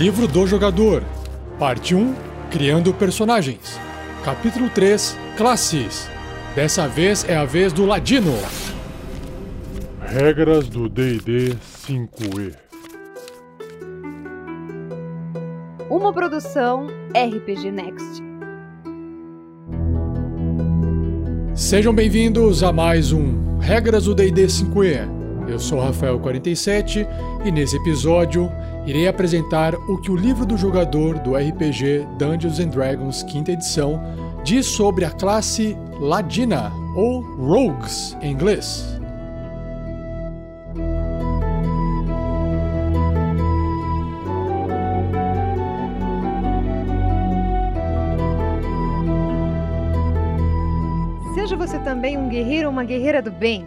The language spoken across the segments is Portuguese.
Livro do Jogador, Parte 1 Criando Personagens, Capítulo 3 Classes. Dessa vez é a vez do Ladino. Regras do DD 5E. Uma produção RPG Next. Sejam bem-vindos a mais um Regras do DD 5E. Eu sou Rafael47 e nesse episódio irei apresentar o que o livro do jogador do RPG Dungeons and Dragons quinta edição diz sobre a classe Ladina ou Rogues em inglês. Seja você também um guerreiro ou uma guerreira do bem.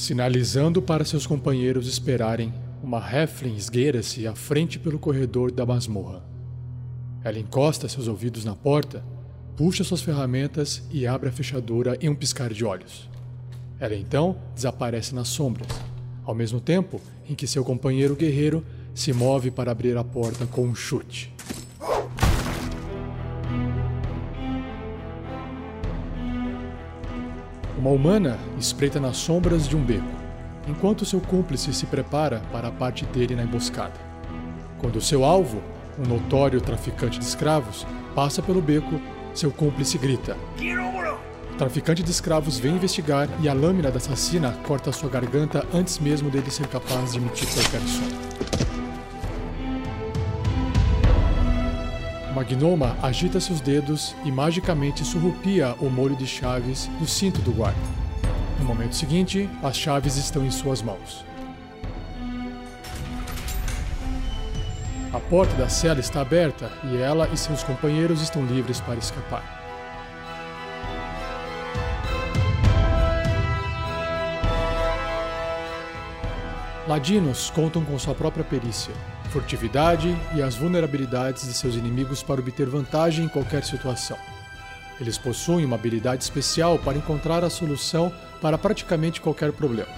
Sinalizando para seus companheiros esperarem, uma Heflin esgueira-se à frente pelo corredor da masmorra. Ela encosta seus ouvidos na porta, puxa suas ferramentas e abre a fechadura em um piscar de olhos. Ela então desaparece nas sombras, ao mesmo tempo em que seu companheiro guerreiro se move para abrir a porta com um chute. Uma humana espreita nas sombras de um beco, enquanto seu cúmplice se prepara para a parte dele na emboscada. Quando seu alvo, um notório traficante de escravos, passa pelo beco, seu cúmplice grita. O traficante de escravos vem investigar e a lâmina da assassina corta sua garganta antes mesmo dele ser capaz de emitir qualquer som. Uma gnoma agita seus dedos e magicamente surrupia o molho de chaves do cinto do guarda. No momento seguinte, as chaves estão em suas mãos. A porta da cela está aberta e ela e seus companheiros estão livres para escapar. Ladinos contam com sua própria perícia, furtividade e as vulnerabilidades de seus inimigos para obter vantagem em qualquer situação. Eles possuem uma habilidade especial para encontrar a solução para praticamente qualquer problema,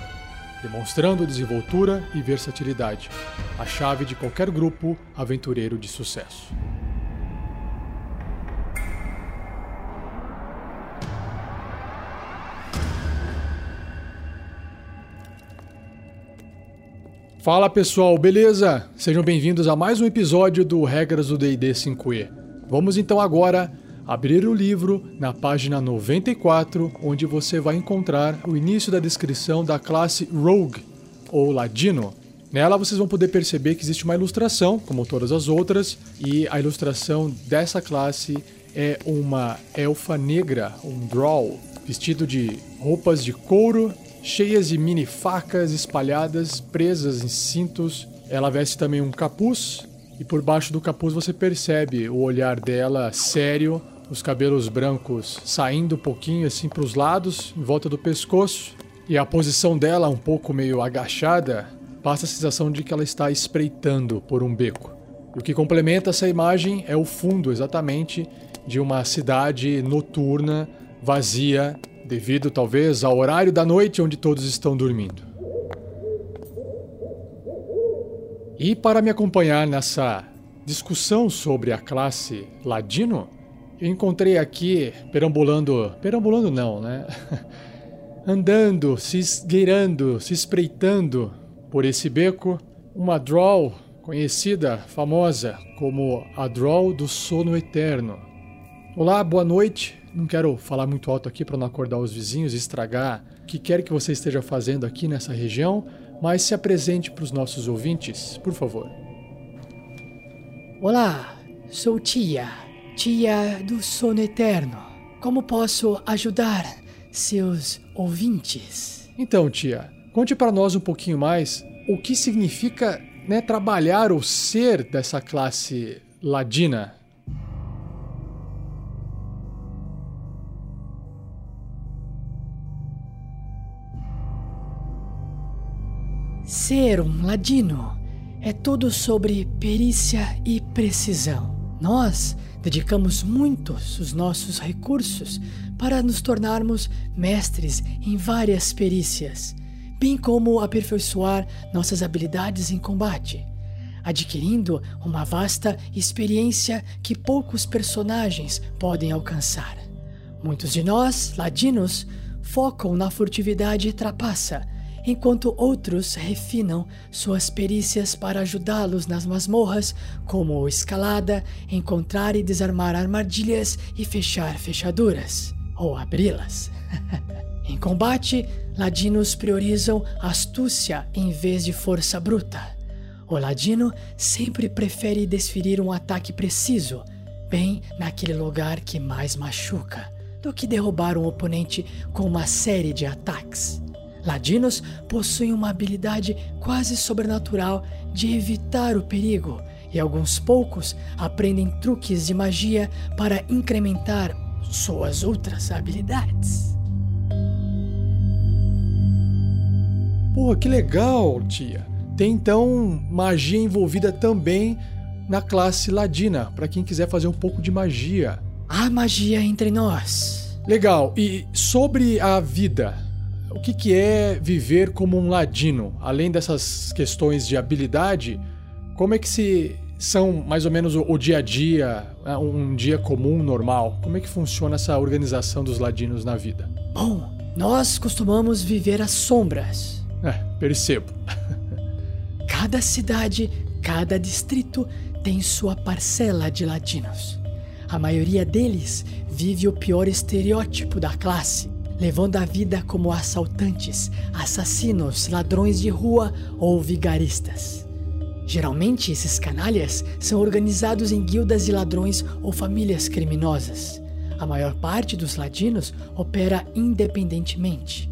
demonstrando desenvoltura e versatilidade, a chave de qualquer grupo aventureiro de sucesso. Fala pessoal, beleza? Sejam bem-vindos a mais um episódio do Regras do DD 5E. Vamos então agora abrir o livro na página 94, onde você vai encontrar o início da descrição da classe Rogue, ou Ladino. Nela vocês vão poder perceber que existe uma ilustração, como todas as outras, e a ilustração dessa classe é uma elfa negra, um draw, vestido de roupas de couro cheias de mini facas espalhadas, presas em cintos. Ela veste também um capuz e por baixo do capuz você percebe o olhar dela sério, os cabelos brancos saindo um pouquinho assim para os lados, em volta do pescoço, e a posição dela um pouco meio agachada, passa a sensação de que ela está espreitando por um beco. E o que complementa essa imagem é o fundo exatamente de uma cidade noturna, vazia, devido talvez ao horário da noite onde todos estão dormindo. E para me acompanhar nessa discussão sobre a classe Ladino, eu encontrei aqui, perambulando. Perambulando não, né? Andando, se esgueirando, se espreitando por esse beco, uma draw conhecida, famosa como a draw do sono eterno. Olá, boa noite. Não quero falar muito alto aqui para não acordar os vizinhos e estragar o que quer que você esteja fazendo aqui nessa região, mas se apresente para os nossos ouvintes, por favor. Olá, sou Tia, Tia do Sono Eterno. Como posso ajudar seus ouvintes? Então, Tia, conte para nós um pouquinho mais o que significa né, trabalhar ou ser dessa classe ladina? Ser um ladino é tudo sobre perícia e precisão. Nós dedicamos muitos os nossos recursos para nos tornarmos mestres em várias perícias, bem como aperfeiçoar nossas habilidades em combate, adquirindo uma vasta experiência que poucos personagens podem alcançar. Muitos de nós, ladinos, focam na furtividade e trapaça enquanto outros refinam suas perícias para ajudá-los nas masmorras, como escalada, encontrar e desarmar armadilhas e fechar fechaduras, ou abri-las. em combate, ladinos priorizam astúcia em vez de força bruta. O ladino sempre prefere desferir um ataque preciso, bem naquele lugar que mais machuca, do que derrubar um oponente com uma série de ataques. Ladinos possuem uma habilidade quase sobrenatural de evitar o perigo, e alguns poucos aprendem truques de magia para incrementar suas outras habilidades. Porra, que legal, tia. Tem então magia envolvida também na classe ladina, para quem quiser fazer um pouco de magia. Há magia entre nós. Legal. E sobre a vida, o que, que é viver como um ladino? Além dessas questões de habilidade, como é que se são mais ou menos o, o dia a dia, né, um dia comum, normal? Como é que funciona essa organização dos ladinos na vida? Bom, nós costumamos viver às sombras. É, percebo. cada cidade, cada distrito tem sua parcela de ladinos. A maioria deles vive o pior estereótipo da classe, levando a vida como assaltantes, assassinos, ladrões de rua ou vigaristas. Geralmente, esses canalhas são organizados em guildas de ladrões ou famílias criminosas. A maior parte dos ladinos opera independentemente,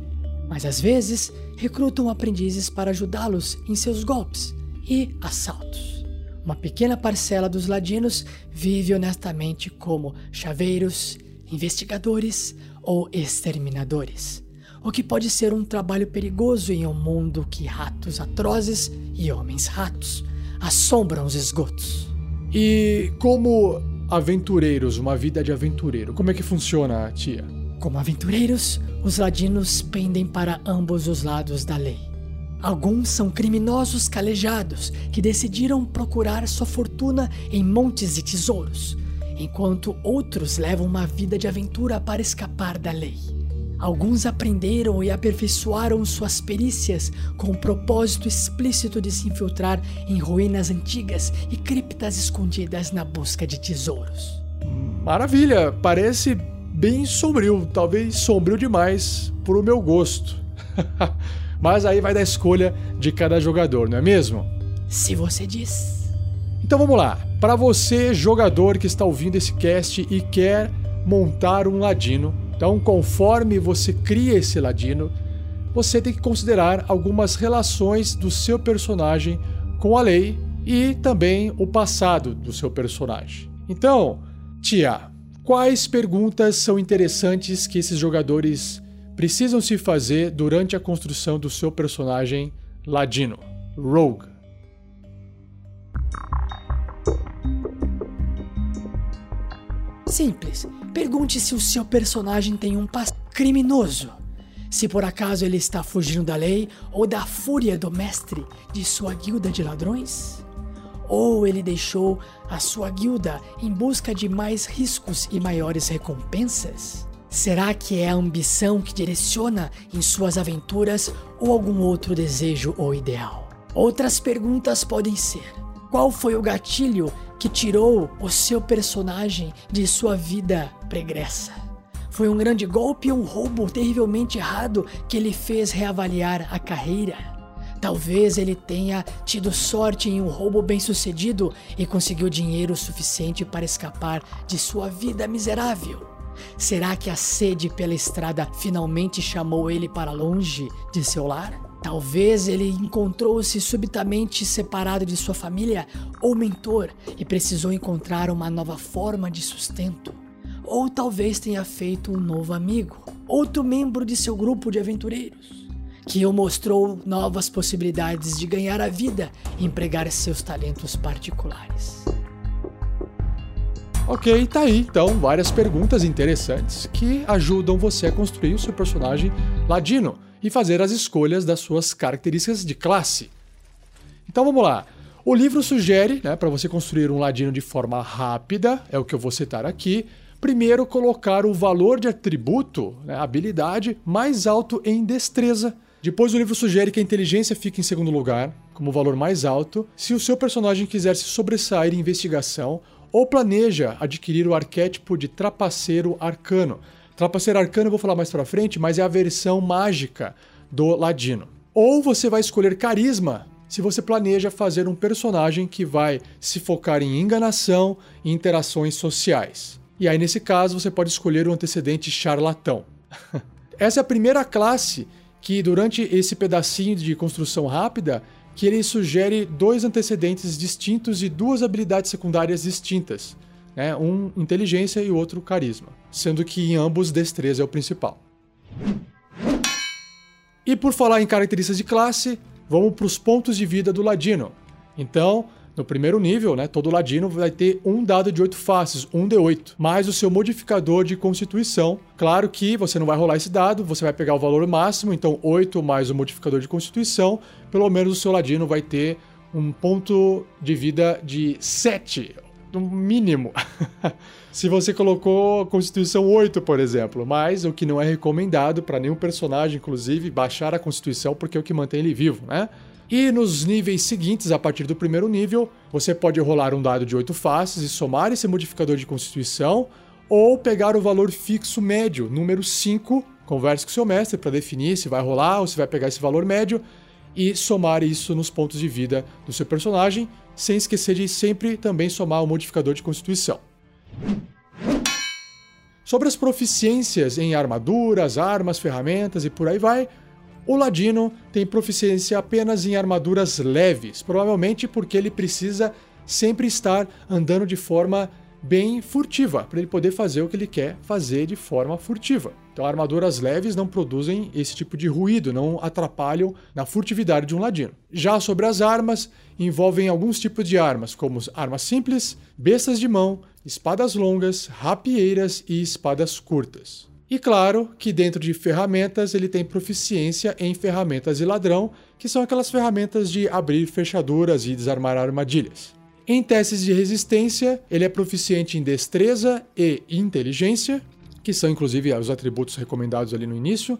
mas às vezes recrutam aprendizes para ajudá-los em seus golpes e assaltos. Uma pequena parcela dos ladinos vive honestamente como chaveiros, investigadores ou exterminadores, o que pode ser um trabalho perigoso em um mundo que ratos atrozes e homens ratos assombram os esgotos. E como aventureiros, uma vida de aventureiro, como é que funciona, tia? Como aventureiros, os ladinos pendem para ambos os lados da lei. Alguns são criminosos calejados que decidiram procurar sua fortuna em montes de tesouros, enquanto outros levam uma vida de aventura para escapar da lei. Alguns aprenderam e aperfeiçoaram suas perícias com o propósito explícito de se infiltrar em ruínas antigas e criptas escondidas na busca de tesouros. Maravilha, parece bem sombrio, talvez sombrio demais para o meu gosto. Mas aí vai da escolha de cada jogador, não é mesmo? Se você diz. Então vamos lá. Para você, jogador que está ouvindo esse cast e quer montar um ladino, então conforme você cria esse ladino, você tem que considerar algumas relações do seu personagem com a lei e também o passado do seu personagem. Então, Tia, quais perguntas são interessantes que esses jogadores precisam se fazer durante a construção do seu personagem ladino, Rogue? Simples. Pergunte se o seu personagem tem um passado criminoso. Se por acaso ele está fugindo da lei ou da fúria do mestre de sua guilda de ladrões? Ou ele deixou a sua guilda em busca de mais riscos e maiores recompensas? Será que é a ambição que direciona em suas aventuras ou algum outro desejo ou ideal? Outras perguntas podem ser: qual foi o gatilho que tirou o seu personagem de sua vida pregressa. Foi um grande golpe ou um roubo terrivelmente errado que ele fez reavaliar a carreira. Talvez ele tenha tido sorte em um roubo bem sucedido e conseguiu dinheiro suficiente para escapar de sua vida miserável. Será que a sede pela estrada finalmente chamou ele para longe de seu lar? Talvez ele encontrou-se subitamente separado de sua família ou mentor e precisou encontrar uma nova forma de sustento. Ou talvez tenha feito um novo amigo, outro membro de seu grupo de aventureiros, que o mostrou novas possibilidades de ganhar a vida e empregar seus talentos particulares. Ok, tá aí então várias perguntas interessantes que ajudam você a construir o seu personagem ladino e fazer as escolhas das suas características de classe. Então vamos lá. O livro sugere, né, para você construir um ladino de forma rápida, é o que eu vou citar aqui, primeiro colocar o valor de atributo, né, habilidade, mais alto em destreza. Depois o livro sugere que a inteligência fique em segundo lugar, como valor mais alto, se o seu personagem quiser se sobressair em investigação ou planeja adquirir o arquétipo de trapaceiro arcano, Trapaceiro Arcano eu vou falar mais pra frente, mas é a versão mágica do Ladino. Ou você vai escolher Carisma, se você planeja fazer um personagem que vai se focar em enganação e interações sociais. E aí, nesse caso, você pode escolher o antecedente charlatão. Essa é a primeira classe que, durante esse pedacinho de construção rápida, que ele sugere dois antecedentes distintos e duas habilidades secundárias distintas né? um inteligência e o outro carisma, sendo que em ambos destreza é o principal. E por falar em características de classe, vamos para os pontos de vida do ladino. Então, no primeiro nível, né, todo ladino vai ter um dado de 8 faces, um D8, mais o seu modificador de constituição. Claro que você não vai rolar esse dado, você vai pegar o valor máximo, então 8 mais o modificador de constituição, pelo menos o seu ladino vai ter um ponto de vida de 7, no mínimo. Se você colocou Constituição 8, por exemplo, mas o que não é recomendado para nenhum personagem, inclusive, baixar a Constituição porque é o que mantém ele vivo, né? E nos níveis seguintes, a partir do primeiro nível, você pode rolar um dado de 8 faces e somar esse modificador de Constituição, ou pegar o valor fixo médio, número 5, converse com seu mestre para definir se vai rolar ou se vai pegar esse valor médio, e somar isso nos pontos de vida do seu personagem, sem esquecer de sempre também somar o modificador de constituição. Sobre as proficiências em armaduras, armas, ferramentas e por aí vai, o Ladino tem proficiência apenas em armaduras leves, provavelmente porque ele precisa sempre estar andando de forma bem furtiva, para ele poder fazer o que ele quer fazer de forma furtiva. Então, armaduras leves não produzem esse tipo de ruído, não atrapalham na furtividade de um ladino. Já sobre as armas, envolvem alguns tipos de armas, como armas simples, bestas de mão, espadas longas, rapieiras e espadas curtas. E claro que dentro de ferramentas ele tem proficiência em ferramentas de ladrão, que são aquelas ferramentas de abrir fechaduras e desarmar armadilhas. Em testes de resistência, ele é proficiente em destreza e inteligência, que são inclusive os atributos recomendados ali no início.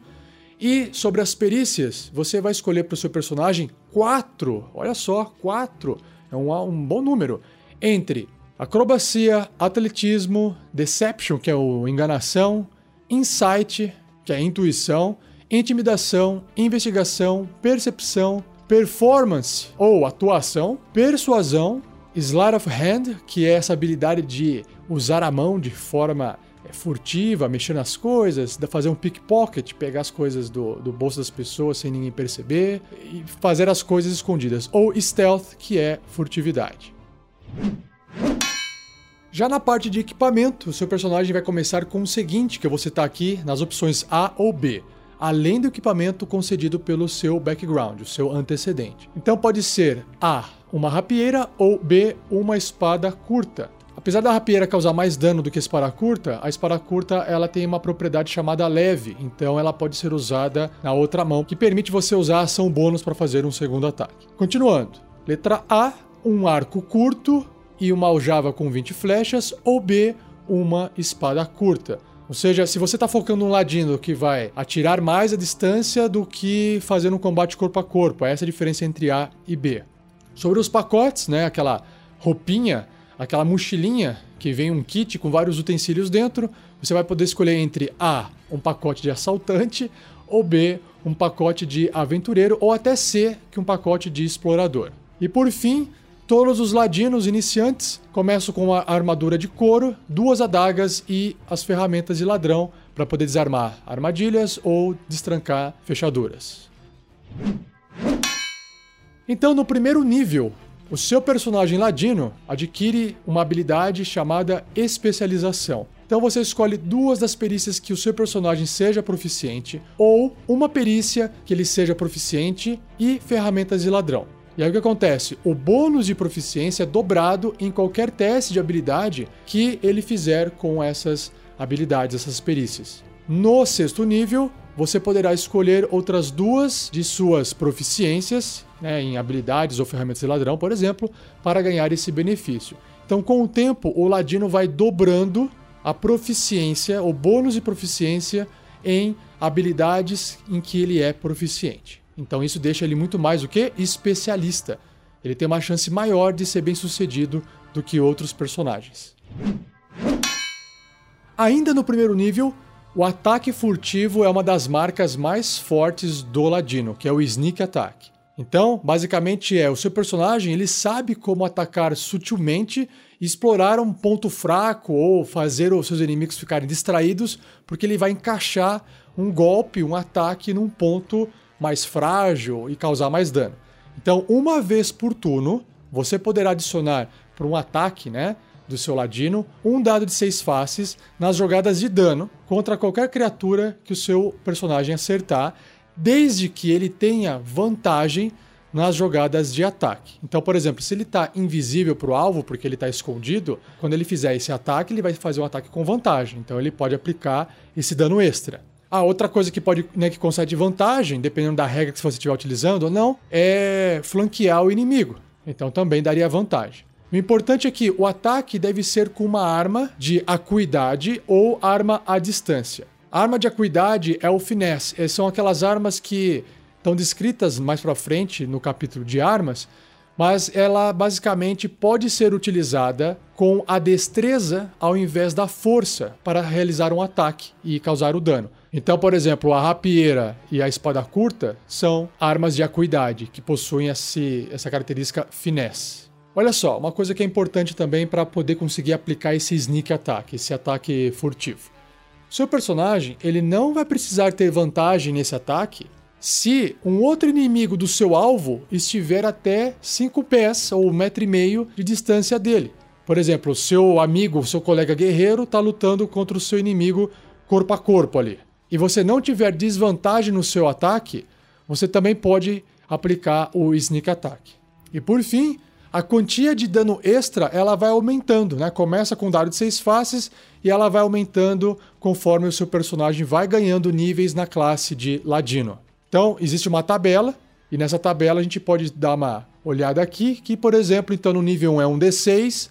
E sobre as perícias, você vai escolher para o seu personagem quatro, olha só, quatro, é um, um bom número, entre acrobacia, atletismo, deception, que é o enganação, insight, que é intuição, intimidação, investigação, percepção, performance ou atuação, persuasão, Sleight of Hand, que é essa habilidade de usar a mão de forma é, furtiva, mexer nas coisas, fazer um pickpocket, pegar as coisas do, do bolso das pessoas sem ninguém perceber e fazer as coisas escondidas. Ou Stealth, que é furtividade. Já na parte de equipamento, o seu personagem vai começar com o seguinte, que eu vou citar aqui nas opções A ou B além do equipamento concedido pelo seu background, o seu antecedente. Então pode ser A, uma rapieira ou B, uma espada curta. Apesar da rapieira causar mais dano do que a espada curta, a espada curta ela tem uma propriedade chamada leve, então ela pode ser usada na outra mão, que permite você usar ação bônus para fazer um segundo ataque. Continuando. Letra A, um arco curto e uma aljava com 20 flechas, ou B, uma espada curta. Ou seja, se você está focando um ladino que vai atirar mais a distância do que fazer um combate corpo a corpo, essa é a diferença entre A e B. Sobre os pacotes, né, aquela roupinha, aquela mochilinha que vem um kit com vários utensílios dentro, você vai poder escolher entre A, um pacote de assaltante, ou B, um pacote de aventureiro, ou até C, que um pacote de explorador. E por fim, Todos os ladinos iniciantes começam com a armadura de couro, duas adagas e as ferramentas de ladrão para poder desarmar armadilhas ou destrancar fechaduras. Então, no primeiro nível, o seu personagem ladino adquire uma habilidade chamada especialização. Então você escolhe duas das perícias que o seu personagem seja proficiente, ou uma perícia que ele seja proficiente e ferramentas de ladrão. E aí o que acontece? O bônus de proficiência é dobrado em qualquer teste de habilidade que ele fizer com essas habilidades, essas perícias. No sexto nível, você poderá escolher outras duas de suas proficiências, né, em habilidades ou ferramentas de ladrão, por exemplo, para ganhar esse benefício. Então, com o tempo, o ladino vai dobrando a proficiência, o bônus de proficiência em habilidades em que ele é proficiente. Então isso deixa ele muito mais o que especialista. Ele tem uma chance maior de ser bem sucedido do que outros personagens. Ainda no primeiro nível, o ataque furtivo é uma das marcas mais fortes do Ladino, que é o Sneak Attack. Então, basicamente é o seu personagem, ele sabe como atacar sutilmente explorar um ponto fraco ou fazer os seus inimigos ficarem distraídos, porque ele vai encaixar um golpe, um ataque num ponto mais frágil e causar mais dano. Então, uma vez por turno, você poderá adicionar para um ataque, né, do seu ladino, um dado de seis faces nas jogadas de dano contra qualquer criatura que o seu personagem acertar, desde que ele tenha vantagem nas jogadas de ataque. Então, por exemplo, se ele está invisível para o alvo porque ele está escondido, quando ele fizer esse ataque, ele vai fazer um ataque com vantagem. Então, ele pode aplicar esse dano extra. A outra coisa que pode, né, que concede vantagem, dependendo da regra que você estiver utilizando ou não, é flanquear o inimigo. Então, também daria vantagem. O importante é que o ataque deve ser com uma arma de acuidade ou arma à distância. A arma de acuidade é o finesse. São aquelas armas que estão descritas mais para frente no capítulo de armas, mas ela basicamente pode ser utilizada com a destreza ao invés da força para realizar um ataque e causar o dano. Então, por exemplo, a rapieira e a espada curta são armas de acuidade que possuem esse, essa característica finesse. Olha só, uma coisa que é importante também para poder conseguir aplicar esse sneak attack, esse ataque furtivo. Seu personagem, ele não vai precisar ter vantagem nesse ataque se um outro inimigo do seu alvo estiver até 5 pés ou um metro e meio de distância dele. Por exemplo, seu amigo, seu colega guerreiro está lutando contra o seu inimigo corpo a corpo ali. E você não tiver desvantagem no seu ataque, você também pode aplicar o sneak attack. E por fim, a quantia de dano extra ela vai aumentando, né? Começa com um dado de seis faces e ela vai aumentando conforme o seu personagem vai ganhando níveis na classe de ladino. Então, existe uma tabela, e nessa tabela a gente pode dar uma olhada aqui, que, por exemplo, então no nível 1 é um D6,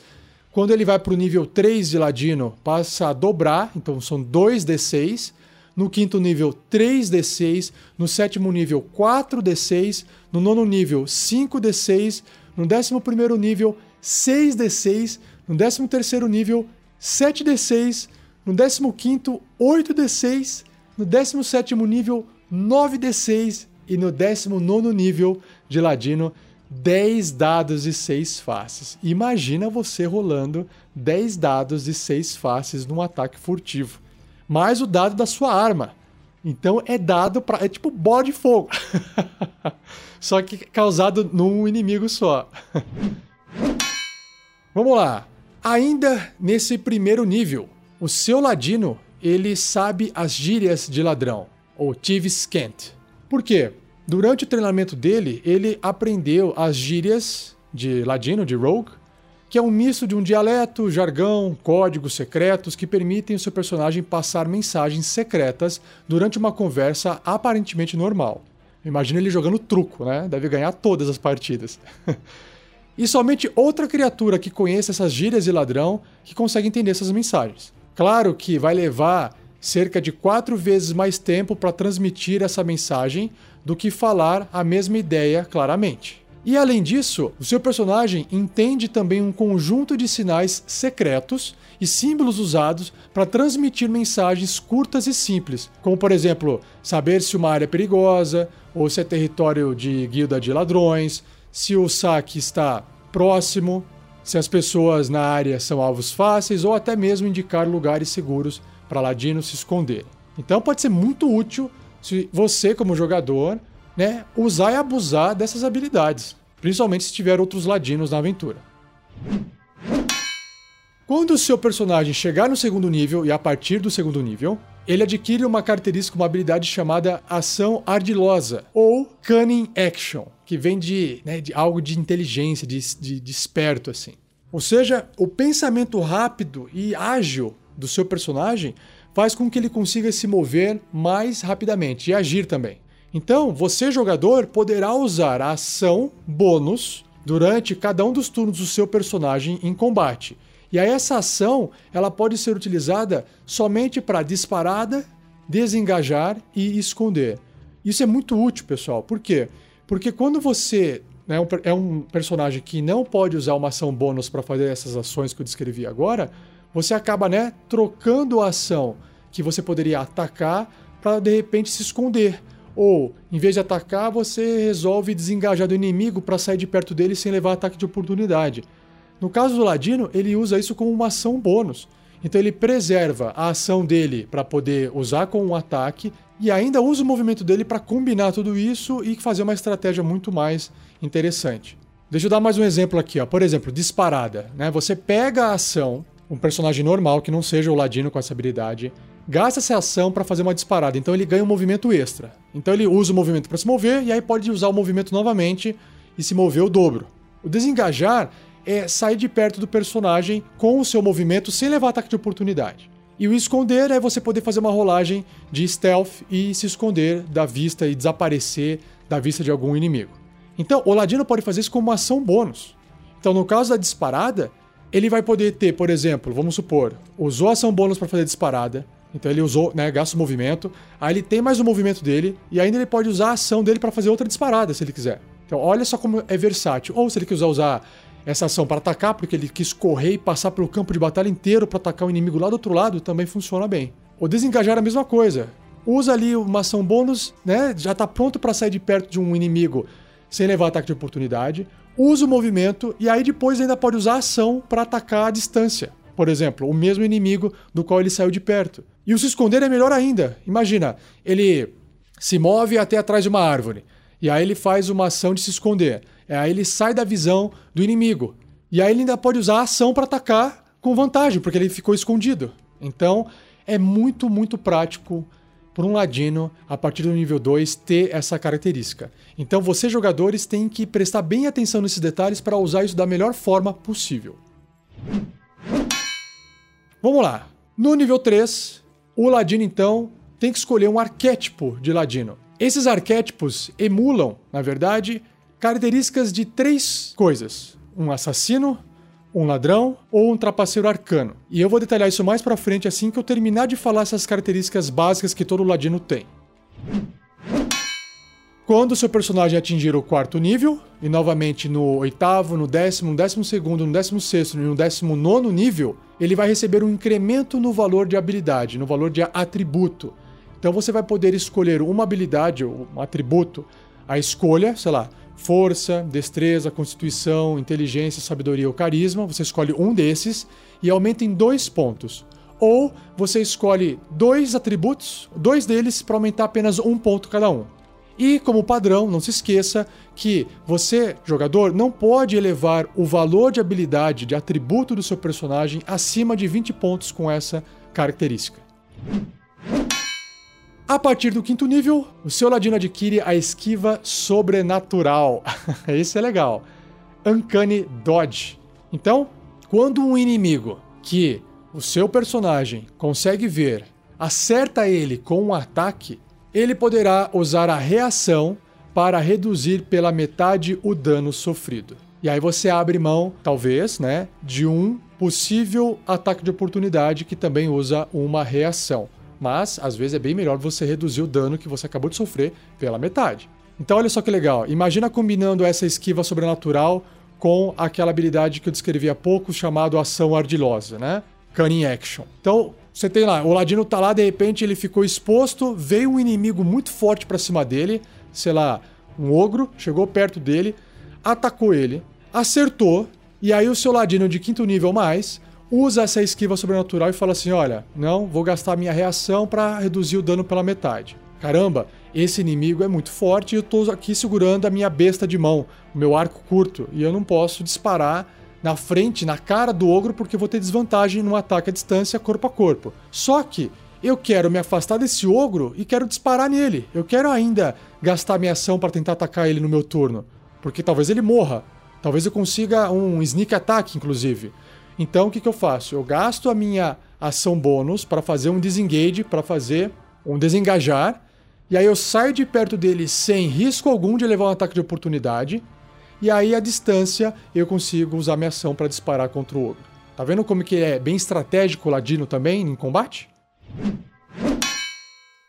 quando ele vai para o nível 3 de Ladino, passa a dobrar, então são 2 D6, no quinto nível 3D6, no sétimo nível 4D6, no nono nível 5D6, no décimo primeiro nível 6D6, no décimo terceiro nível 7D6, no décimo quinto 8D6, no décimo sétimo nível 9d6 e no 19 nível de Ladino, 10 dados de 6 faces. Imagina você rolando 10 dados de 6 faces num ataque furtivo. Mais o dado da sua arma. Então é dado para. É tipo bola de fogo. só que causado num inimigo só. Vamos lá. Ainda nesse primeiro nível, o seu ladino ele sabe as gírias de ladrão ou Thieves Kent. Por quê? Durante o treinamento dele, ele aprendeu as gírias de ladino, de rogue, que é um misto de um dialeto, jargão, códigos secretos que permitem o seu personagem passar mensagens secretas durante uma conversa aparentemente normal. Imagina ele jogando truco, né? Deve ganhar todas as partidas. e somente outra criatura que conheça essas gírias de ladrão que consegue entender essas mensagens. Claro que vai levar cerca de quatro vezes mais tempo para transmitir essa mensagem do que falar a mesma ideia claramente. E além disso, o seu personagem entende também um conjunto de sinais secretos e símbolos usados para transmitir mensagens curtas e simples, como por exemplo, saber se uma área é perigosa, ou se é território de guilda de ladrões, se o saque está próximo, se as pessoas na área são alvos fáceis, ou até mesmo indicar lugares seguros para Ladino se esconder. Então pode ser muito útil se você, como jogador, né, usar e abusar dessas habilidades. principalmente se tiver outros ladinos na aventura. Quando o seu personagem chegar no segundo nível e a partir do segundo nível, ele adquire uma característica, uma habilidade chamada ação ardilosa ou cunning action, que vem de, né, de algo de inteligência, de, de, de esperto assim. Ou seja, o pensamento rápido e ágil do seu personagem faz com que ele consiga se mover mais rapidamente e agir também. Então, você jogador poderá usar a ação bônus durante cada um dos turnos do seu personagem em combate. E aí essa ação, ela pode ser utilizada somente para disparada, desengajar e esconder. Isso é muito útil, pessoal. Por quê? Porque quando você né, é um personagem que não pode usar uma ação bônus para fazer essas ações que eu descrevi agora, você acaba né, trocando a ação que você poderia atacar para de repente se esconder. Ou, em vez de atacar, você resolve desengajar do inimigo para sair de perto dele sem levar ataque de oportunidade. No caso do Ladino, ele usa isso como uma ação bônus. Então ele preserva a ação dele para poder usar com um ataque e ainda usa o movimento dele para combinar tudo isso e fazer uma estratégia muito mais interessante. Deixa eu dar mais um exemplo aqui, ó. Por exemplo, disparada, né? Você pega a ação, um personagem normal que não seja o Ladino com essa habilidade, gasta essa ação para fazer uma disparada, então ele ganha um movimento extra. Então ele usa o movimento para se mover e aí pode usar o movimento novamente e se mover o dobro. O desengajar é sair de perto do personagem com o seu movimento sem levar ataque de oportunidade. E o esconder é você poder fazer uma rolagem de stealth e se esconder da vista e desaparecer da vista de algum inimigo. Então, o Ladino pode fazer isso como uma ação bônus. Então, no caso da disparada, ele vai poder ter, por exemplo, vamos supor, usou a ação bônus para fazer disparada, então ele usou, né, gasta o movimento, aí ele tem mais o movimento dele e ainda ele pode usar a ação dele para fazer outra disparada, se ele quiser. Então, olha só como é versátil. Ou se ele quiser usar essa ação para atacar, porque ele quis correr e passar pelo campo de batalha inteiro para atacar o inimigo lá do outro lado, também funciona bem. O desengajar é a mesma coisa. Usa ali uma ação bônus, né? Já está pronto para sair de perto de um inimigo sem levar ataque de oportunidade. Usa o movimento e aí depois ainda pode usar a ação para atacar à distância. Por exemplo, o mesmo inimigo do qual ele saiu de perto. E o se esconder é melhor ainda. Imagina, ele se move até atrás de uma árvore. E aí ele faz uma ação de se esconder. É, aí ele sai da visão do inimigo. E aí ele ainda pode usar a ação para atacar com vantagem, porque ele ficou escondido. Então é muito, muito prático para um ladino, a partir do nível 2, ter essa característica. Então vocês, jogadores, têm que prestar bem atenção nesses detalhes para usar isso da melhor forma possível. Vamos lá. No nível 3, o ladino, então, tem que escolher um arquétipo de ladino. Esses arquétipos emulam, na verdade, características de três coisas: um assassino, um ladrão ou um trapaceiro arcano. E eu vou detalhar isso mais para frente assim que eu terminar de falar essas características básicas que todo ladino tem. Quando o seu personagem atingir o quarto nível, e novamente no oitavo, no décimo, no décimo segundo, no décimo sexto e no décimo nono nível, ele vai receber um incremento no valor de habilidade, no valor de atributo. Então você vai poder escolher uma habilidade, um atributo, a escolha, sei lá, força, destreza, constituição, inteligência, sabedoria ou carisma. Você escolhe um desses e aumenta em dois pontos. Ou você escolhe dois atributos, dois deles, para aumentar apenas um ponto cada um. E, como padrão, não se esqueça que você, jogador, não pode elevar o valor de habilidade, de atributo do seu personagem acima de 20 pontos com essa característica. A partir do quinto nível, o seu ladino adquire a esquiva sobrenatural. Isso é legal. Uncanny Dodge. Então, quando um inimigo que o seu personagem consegue ver acerta ele com um ataque, ele poderá usar a reação para reduzir pela metade o dano sofrido. E aí você abre mão, talvez, né, de um possível ataque de oportunidade que também usa uma reação mas às vezes é bem melhor você reduzir o dano que você acabou de sofrer pela metade. Então olha só que legal, imagina combinando essa esquiva sobrenatural com aquela habilidade que eu descrevi há pouco chamado ação ardilosa, né? Cunning Action. Então, você tem lá, o Ladino tá lá, de repente ele ficou exposto, veio um inimigo muito forte para cima dele, sei lá, um ogro, chegou perto dele, atacou ele, acertou, e aí o seu Ladino de quinto nível mais usa essa esquiva sobrenatural e fala assim: olha, não, vou gastar minha reação para reduzir o dano pela metade. Caramba, esse inimigo é muito forte e eu estou aqui segurando a minha besta de mão, o meu arco curto, e eu não posso disparar na frente, na cara do ogro, porque eu vou ter desvantagem no ataque à distância corpo a corpo. Só que eu quero me afastar desse ogro e quero disparar nele. Eu quero ainda gastar minha ação para tentar atacar ele no meu turno, porque talvez ele morra. Talvez eu consiga um sneak attack, inclusive. Então o que, que eu faço? Eu gasto a minha ação bônus para fazer um disengage, para fazer um desengajar e aí eu saio de perto dele sem risco algum de levar um ataque de oportunidade. E aí a distância eu consigo usar minha ação para disparar contra o ogro. Tá vendo como que é bem estratégico o ladino também em combate?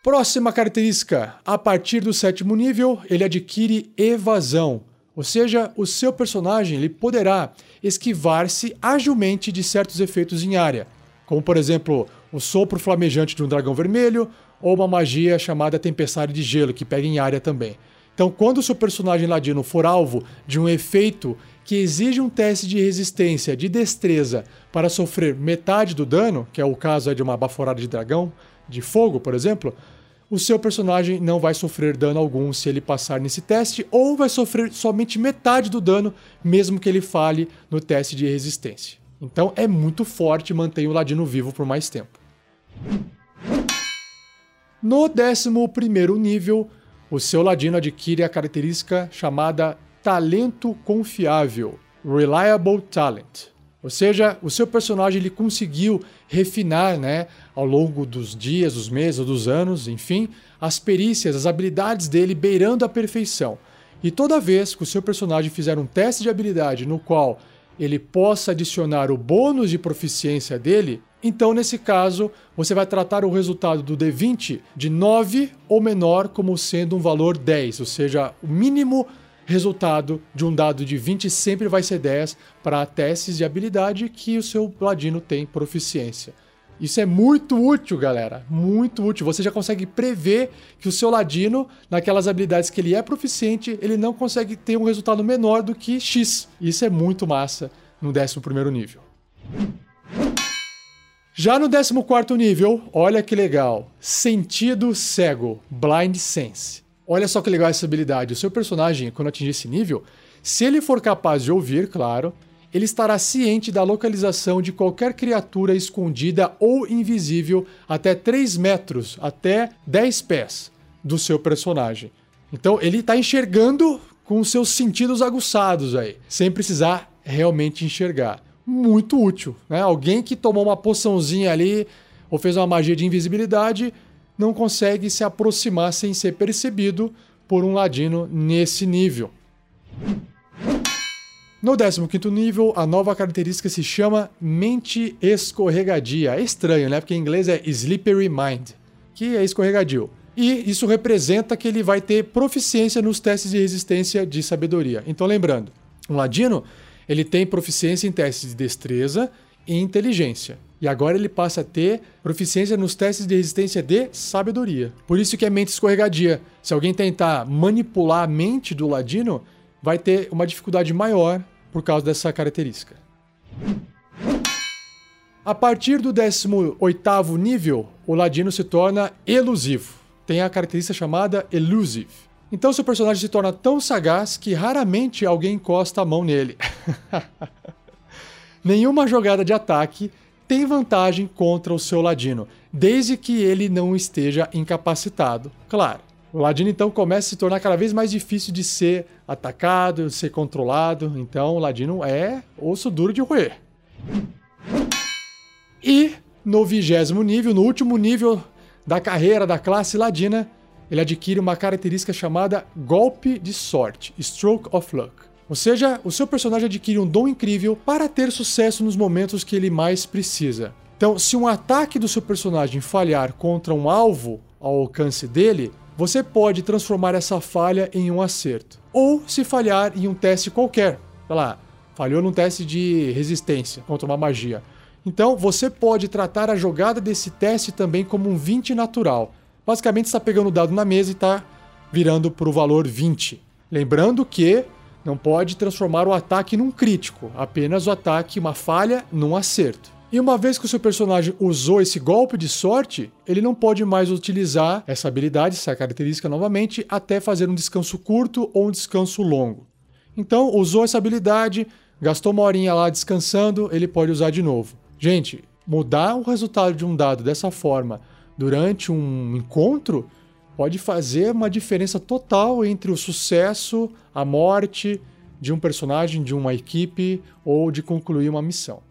Próxima característica. A partir do sétimo nível, ele adquire evasão. Ou seja, o seu personagem ele poderá esquivar-se agilmente de certos efeitos em área, como por exemplo o sopro flamejante de um dragão vermelho, ou uma magia chamada Tempestade de Gelo, que pega em área também. Então, quando o seu personagem ladino for alvo de um efeito que exige um teste de resistência, de destreza, para sofrer metade do dano, que é o caso de uma baforada de dragão, de fogo, por exemplo, o seu personagem não vai sofrer dano algum se ele passar nesse teste, ou vai sofrer somente metade do dano, mesmo que ele fale no teste de resistência. Então é muito forte e mantém o ladino vivo por mais tempo. No 11 nível, o seu ladino adquire a característica chamada Talento Confiável, Reliable Talent. Ou seja, o seu personagem ele conseguiu refinar, né, ao longo dos dias, dos meses, dos anos, enfim, as perícias, as habilidades dele beirando a perfeição. E toda vez que o seu personagem fizer um teste de habilidade no qual ele possa adicionar o bônus de proficiência dele, então, nesse caso, você vai tratar o resultado do D20 de 9 ou menor como sendo um valor 10, ou seja, o mínimo resultado de um dado de 20 sempre vai ser 10 para testes de habilidade que o seu ladino tem proficiência. Isso é muito útil, galera. Muito útil. Você já consegue prever que o seu ladino, naquelas habilidades que ele é proficiente, ele não consegue ter um resultado menor do que X. Isso é muito massa no 11 nível. Já no 14 nível, olha que legal. Sentido cego, Blind Sense. Olha só que legal essa habilidade. O seu personagem, quando atingir esse nível, se ele for capaz de ouvir, claro, ele estará ciente da localização de qualquer criatura escondida ou invisível até 3 metros, até 10 pés do seu personagem. Então ele está enxergando com seus sentidos aguçados aí, sem precisar realmente enxergar muito útil. Né? Alguém que tomou uma poçãozinha ali ou fez uma magia de invisibilidade não consegue se aproximar sem ser percebido por um ladino nesse nível. No 15 nível, a nova característica se chama mente escorregadia. É estranho, né? Porque em inglês é slippery mind, que é escorregadio. E isso representa que ele vai ter proficiência nos testes de resistência de sabedoria. Então, lembrando, um ladino ele tem proficiência em testes de destreza e inteligência. E agora ele passa a ter proficiência nos testes de resistência de sabedoria. Por isso que é mente escorregadia. Se alguém tentar manipular a mente do ladino, vai ter uma dificuldade maior por causa dessa característica. A partir do 18º nível, o ladino se torna elusivo. Tem a característica chamada elusive. Então seu personagem se torna tão sagaz que raramente alguém encosta a mão nele. Nenhuma jogada de ataque tem vantagem contra o seu ladino, desde que ele não esteja incapacitado. Claro. O ladino então começa a se tornar cada vez mais difícil de ser atacado, de ser controlado. Então o ladino é osso duro de roer. E no vigésimo nível, no último nível da carreira da classe ladina, ele adquire uma característica chamada golpe de sorte, Stroke of Luck. Ou seja, o seu personagem adquire um dom incrível para ter sucesso nos momentos que ele mais precisa. Então, se um ataque do seu personagem falhar contra um alvo ao alcance dele, você pode transformar essa falha em um acerto. Ou se falhar em um teste qualquer. Sei lá, falhou num teste de resistência contra uma magia. Então, você pode tratar a jogada desse teste também como um 20 natural. Basicamente está pegando o dado na mesa e está virando para o valor 20. Lembrando que não pode transformar o ataque num crítico, apenas o ataque, uma falha, num acerto. E uma vez que o seu personagem usou esse golpe de sorte, ele não pode mais utilizar essa habilidade, essa característica novamente, até fazer um descanso curto ou um descanso longo. Então, usou essa habilidade, gastou uma horinha lá descansando, ele pode usar de novo. Gente, mudar o resultado de um dado dessa forma durante um encontro pode fazer uma diferença total entre o sucesso, a morte de um personagem, de uma equipe ou de concluir uma missão.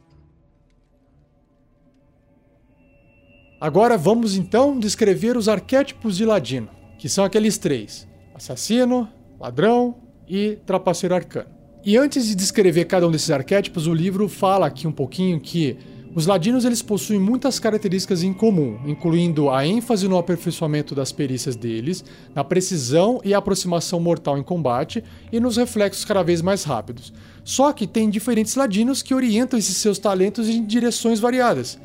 Agora vamos então descrever os arquétipos de Ladino, que são aqueles três: assassino, ladrão e trapaceiro arcano. E antes de descrever cada um desses arquétipos, o livro fala aqui um pouquinho que os ladinos eles possuem muitas características em comum, incluindo a ênfase no aperfeiçoamento das perícias deles, na precisão e aproximação mortal em combate e nos reflexos cada vez mais rápidos. Só que tem diferentes ladinos que orientam esses seus talentos em direções variadas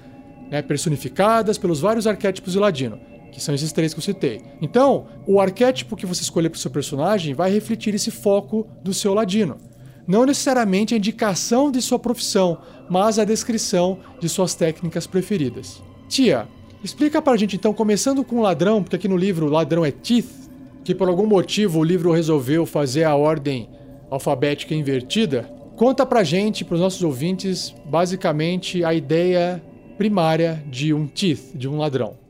né, personificadas pelos vários arquétipos de Ladino, que são esses três que eu citei. Então, o arquétipo que você escolher para o seu personagem vai refletir esse foco do seu Ladino. Não necessariamente a indicação de sua profissão, mas a descrição de suas técnicas preferidas. Tia, explica para a gente então, começando com ladrão, porque aqui no livro ladrão é Teeth, que por algum motivo o livro resolveu fazer a ordem alfabética invertida. Conta pra gente, para os nossos ouvintes, basicamente a ideia primária de um thief, de um ladrão.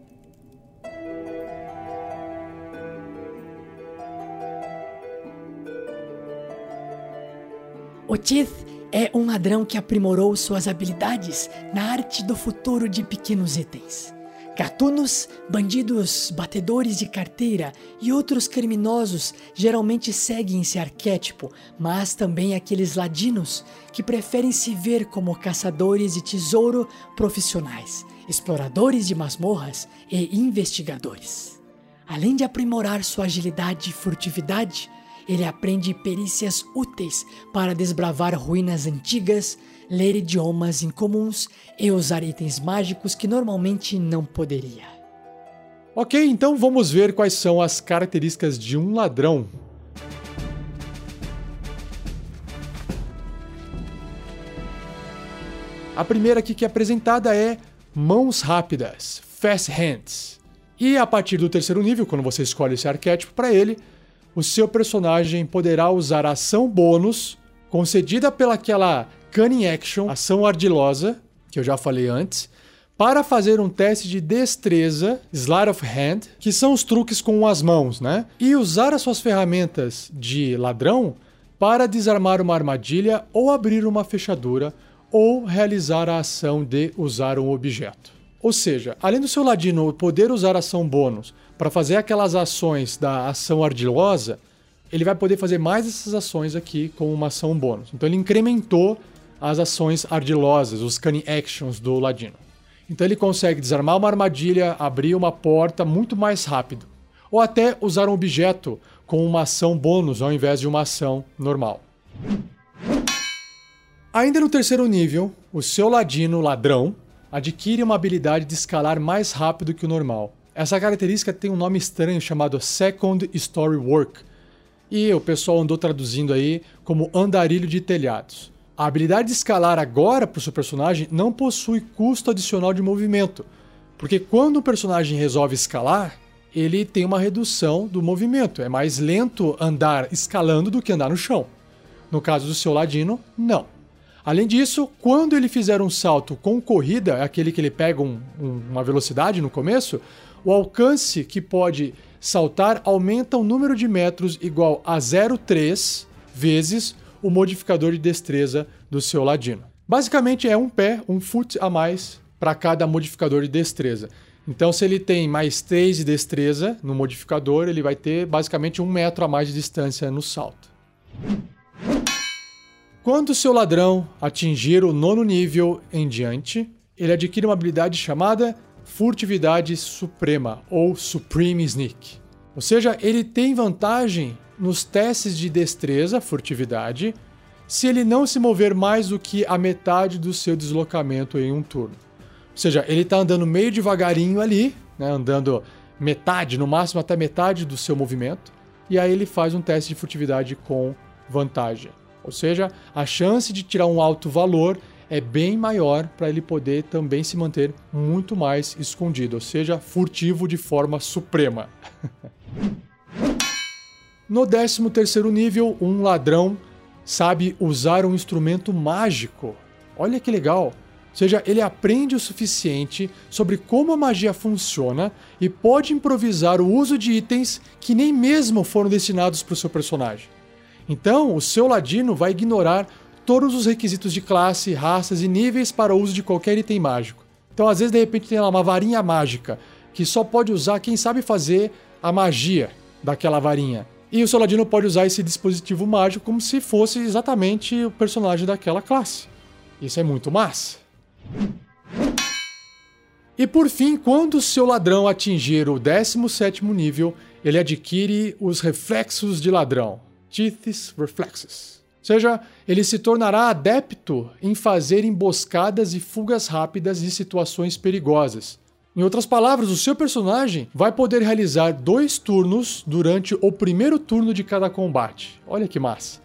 O thief é um ladrão que aprimorou suas habilidades na arte do futuro de pequenos itens. Gatunos, bandidos, batedores de carteira e outros criminosos geralmente seguem esse arquétipo, mas também aqueles ladinos que preferem se ver como caçadores de tesouro profissionais, exploradores de masmorras e investigadores. Além de aprimorar sua agilidade e furtividade, ele aprende perícias úteis para desbravar ruínas antigas, ler idiomas incomuns e usar itens mágicos que normalmente não poderia. Ok, então vamos ver quais são as características de um ladrão. A primeira aqui que é apresentada é mãos rápidas, fast hands. E a partir do terceiro nível, quando você escolhe esse arquétipo para ele, o seu personagem poderá usar a ação bônus concedida pelaquela Cunning Action, ação ardilosa, que eu já falei antes, para fazer um teste de destreza, Slide of Hand, que são os truques com as mãos, né? E usar as suas ferramentas de ladrão para desarmar uma armadilha ou abrir uma fechadura ou realizar a ação de usar um objeto. Ou seja, além do seu ladino poder usar ação bônus para fazer aquelas ações da ação ardilosa, ele vai poder fazer mais essas ações aqui com uma ação bônus. Então ele incrementou as ações ardilosas, os cunning actions do Ladino. Então ele consegue desarmar uma armadilha, abrir uma porta muito mais rápido, ou até usar um objeto com uma ação bônus ao invés de uma ação normal. Ainda no terceiro nível, o seu ladino ladrão adquire uma habilidade de escalar mais rápido que o normal. Essa característica tem um nome estranho chamado Second Story Work, e o pessoal andou traduzindo aí como andarilho de telhados. A habilidade de escalar agora para o seu personagem não possui custo adicional de movimento, porque quando o personagem resolve escalar, ele tem uma redução do movimento. É mais lento andar escalando do que andar no chão. No caso do seu ladino, não. Além disso, quando ele fizer um salto com corrida, aquele que ele pega um, um, uma velocidade no começo, o alcance que pode saltar aumenta o número de metros igual a 0,3 vezes o modificador de destreza do seu ladino. Basicamente é um pé, um foot a mais para cada modificador de destreza. Então, se ele tem mais 3 de destreza no modificador, ele vai ter basicamente um metro a mais de distância no salto. Quando o seu ladrão atingir o nono nível em diante, ele adquire uma habilidade chamada Furtividade Suprema ou Supreme Sneak. Ou seja, ele tem vantagem nos testes de destreza, furtividade, se ele não se mover mais do que a metade do seu deslocamento em um turno. Ou seja, ele está andando meio devagarinho ali, né, andando metade, no máximo até metade do seu movimento, e aí ele faz um teste de furtividade com vantagem. Ou seja, a chance de tirar um alto valor é bem maior para ele poder também se manter muito mais escondido, ou seja, furtivo de forma suprema. no 13 terceiro nível, um ladrão sabe usar um instrumento mágico. Olha que legal! Ou seja, ele aprende o suficiente sobre como a magia funciona e pode improvisar o uso de itens que nem mesmo foram destinados para o seu personagem. Então, o seu ladino vai ignorar todos os requisitos de classe, raças e níveis para o uso de qualquer item mágico. Então, às vezes, de repente, tem lá uma varinha mágica que só pode usar quem sabe fazer a magia daquela varinha. E o seu ladino pode usar esse dispositivo mágico como se fosse exatamente o personagem daquela classe. Isso é muito massa. E por fim, quando o seu ladrão atingir o 17 nível, ele adquire os reflexos de ladrão, Teeth's Reflexes. Seja, ele se tornará adepto em fazer emboscadas e fugas rápidas de situações perigosas. Em outras palavras, o seu personagem vai poder realizar dois turnos durante o primeiro turno de cada combate. Olha que massa!